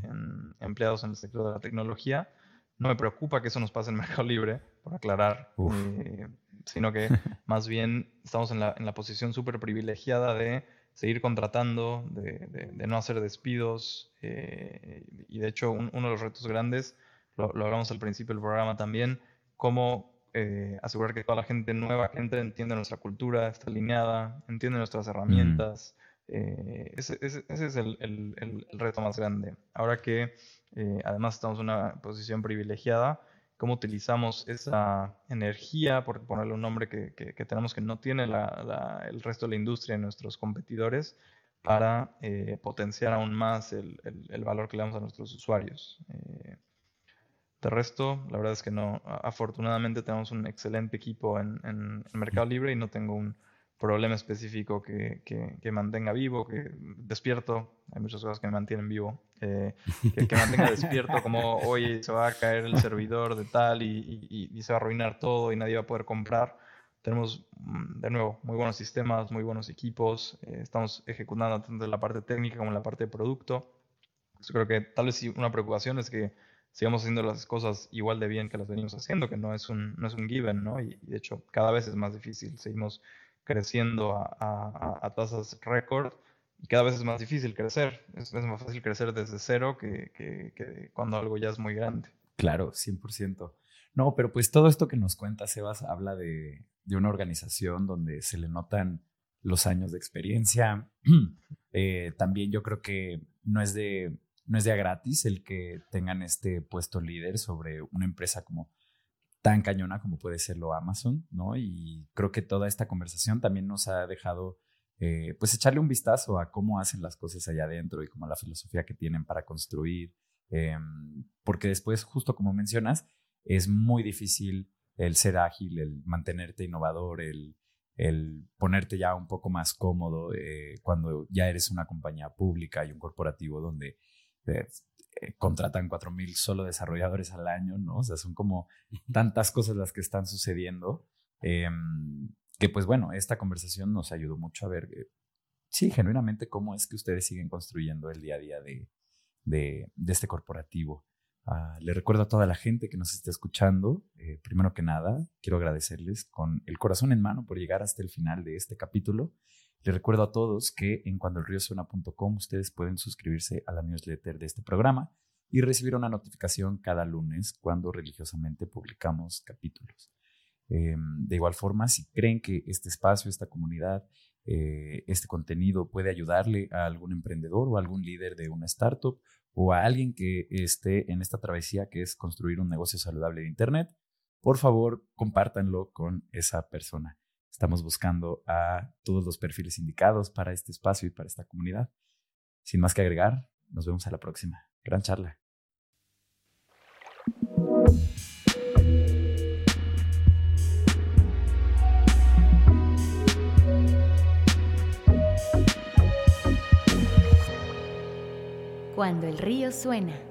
empleados en el sector de la tecnología. No me preocupa que eso nos pase en Mercado Libre, por aclarar, eh, sino que más bien estamos en la, posición súper privilegiada de seguir contratando, de, no hacer despidos. Eh, y de hecho, uno de los retos grandes, lo, lo hablamos al principio del programa también, cómo eh, asegurar que toda la gente nueva que entre entiende nuestra cultura, está alineada, entiende nuestras herramientas. Eh, ese, es el, reto más grande. Ahora que eh, además estamos en una posición privilegiada, cómo utilizamos esa energía, por ponerle un nombre que, tenemos que no tiene el resto de la industria y nuestros competidores, para potenciar aún más el, valor que le damos a nuestros usuarios. De resto, la verdad es que no. Afortunadamente tenemos un excelente equipo en, en, Mercado Libre y no tengo un problema específico que, que, mantenga vivo, que despierto. Hay muchas cosas que me mantienen vivo. Eh, que, mantenga despierto, como hoy se va a caer el servidor de tal y, y, se va a arruinar todo y nadie va a poder comprar. Tenemos, mm, de nuevo, muy buenos sistemas, muy buenos equipos. Eh, estamos ejecutando tanto la parte técnica como la parte de producto. Yo creo que tal vez una preocupación es que sigamos haciendo las cosas igual de bien que las venimos haciendo, que no es un, no es un given, ¿no? Y, de hecho cada vez es más difícil. Seguimos creciendo a, tasas récord y cada vez es más difícil crecer. Es, más fácil crecer desde cero que, que, cuando algo ya es muy grande. Claro, 100%. No, pero pues todo esto que nos cuenta Sebas habla de, de una organización donde se le notan los años de experiencia. Eh, también yo creo que no es de no es de gratis el que tengan este puesto líder sobre una empresa como tan cañona como puede serlo Amazon, ¿no? Y creo que toda esta conversación también nos ha dejado, eh, pues, echarle un vistazo a cómo hacen las cosas allá adentro y como la filosofía que tienen para construir, em, porque después, justo como mencionas, es muy difícil el ser ágil, el mantenerte innovador, el, el ponerte ya un poco más cómodo eh, cuando ya eres una compañía pública y un corporativo donde eh, contratan 4.000 solo desarrolladores al año, ¿no? O sea, son como tantas cosas las que están sucediendo, em, que pues bueno, esta conversación nos ayudó mucho a ver, eh, sí, genuinamente cómo es que ustedes siguen construyendo el día a día de, de, este corporativo. Ah, le recuerdo a toda la gente que nos está escuchando, eh, primero que nada, quiero agradecerles con el corazón en mano por llegar hasta el final de este capítulo les recuerdo a todos que en cuandoelriosona.com ustedes pueden suscribirse a la newsletter de este programa y recibir una notificación cada lunes cuando religiosamente publicamos capítulos. Em, de igual forma, si creen que este espacio, esta comunidad, eh, este contenido puede ayudarle a algún emprendedor o algún líder de una startup o a alguien que esté en esta travesía que es construir un negocio saludable de Internet, por favor, compártanlo con esa persona. Estamos buscando a todos los perfiles indicados para este espacio y para esta comunidad. Sin más que agregar, nos vemos a la próxima. Gran charla. Cuando el río suena.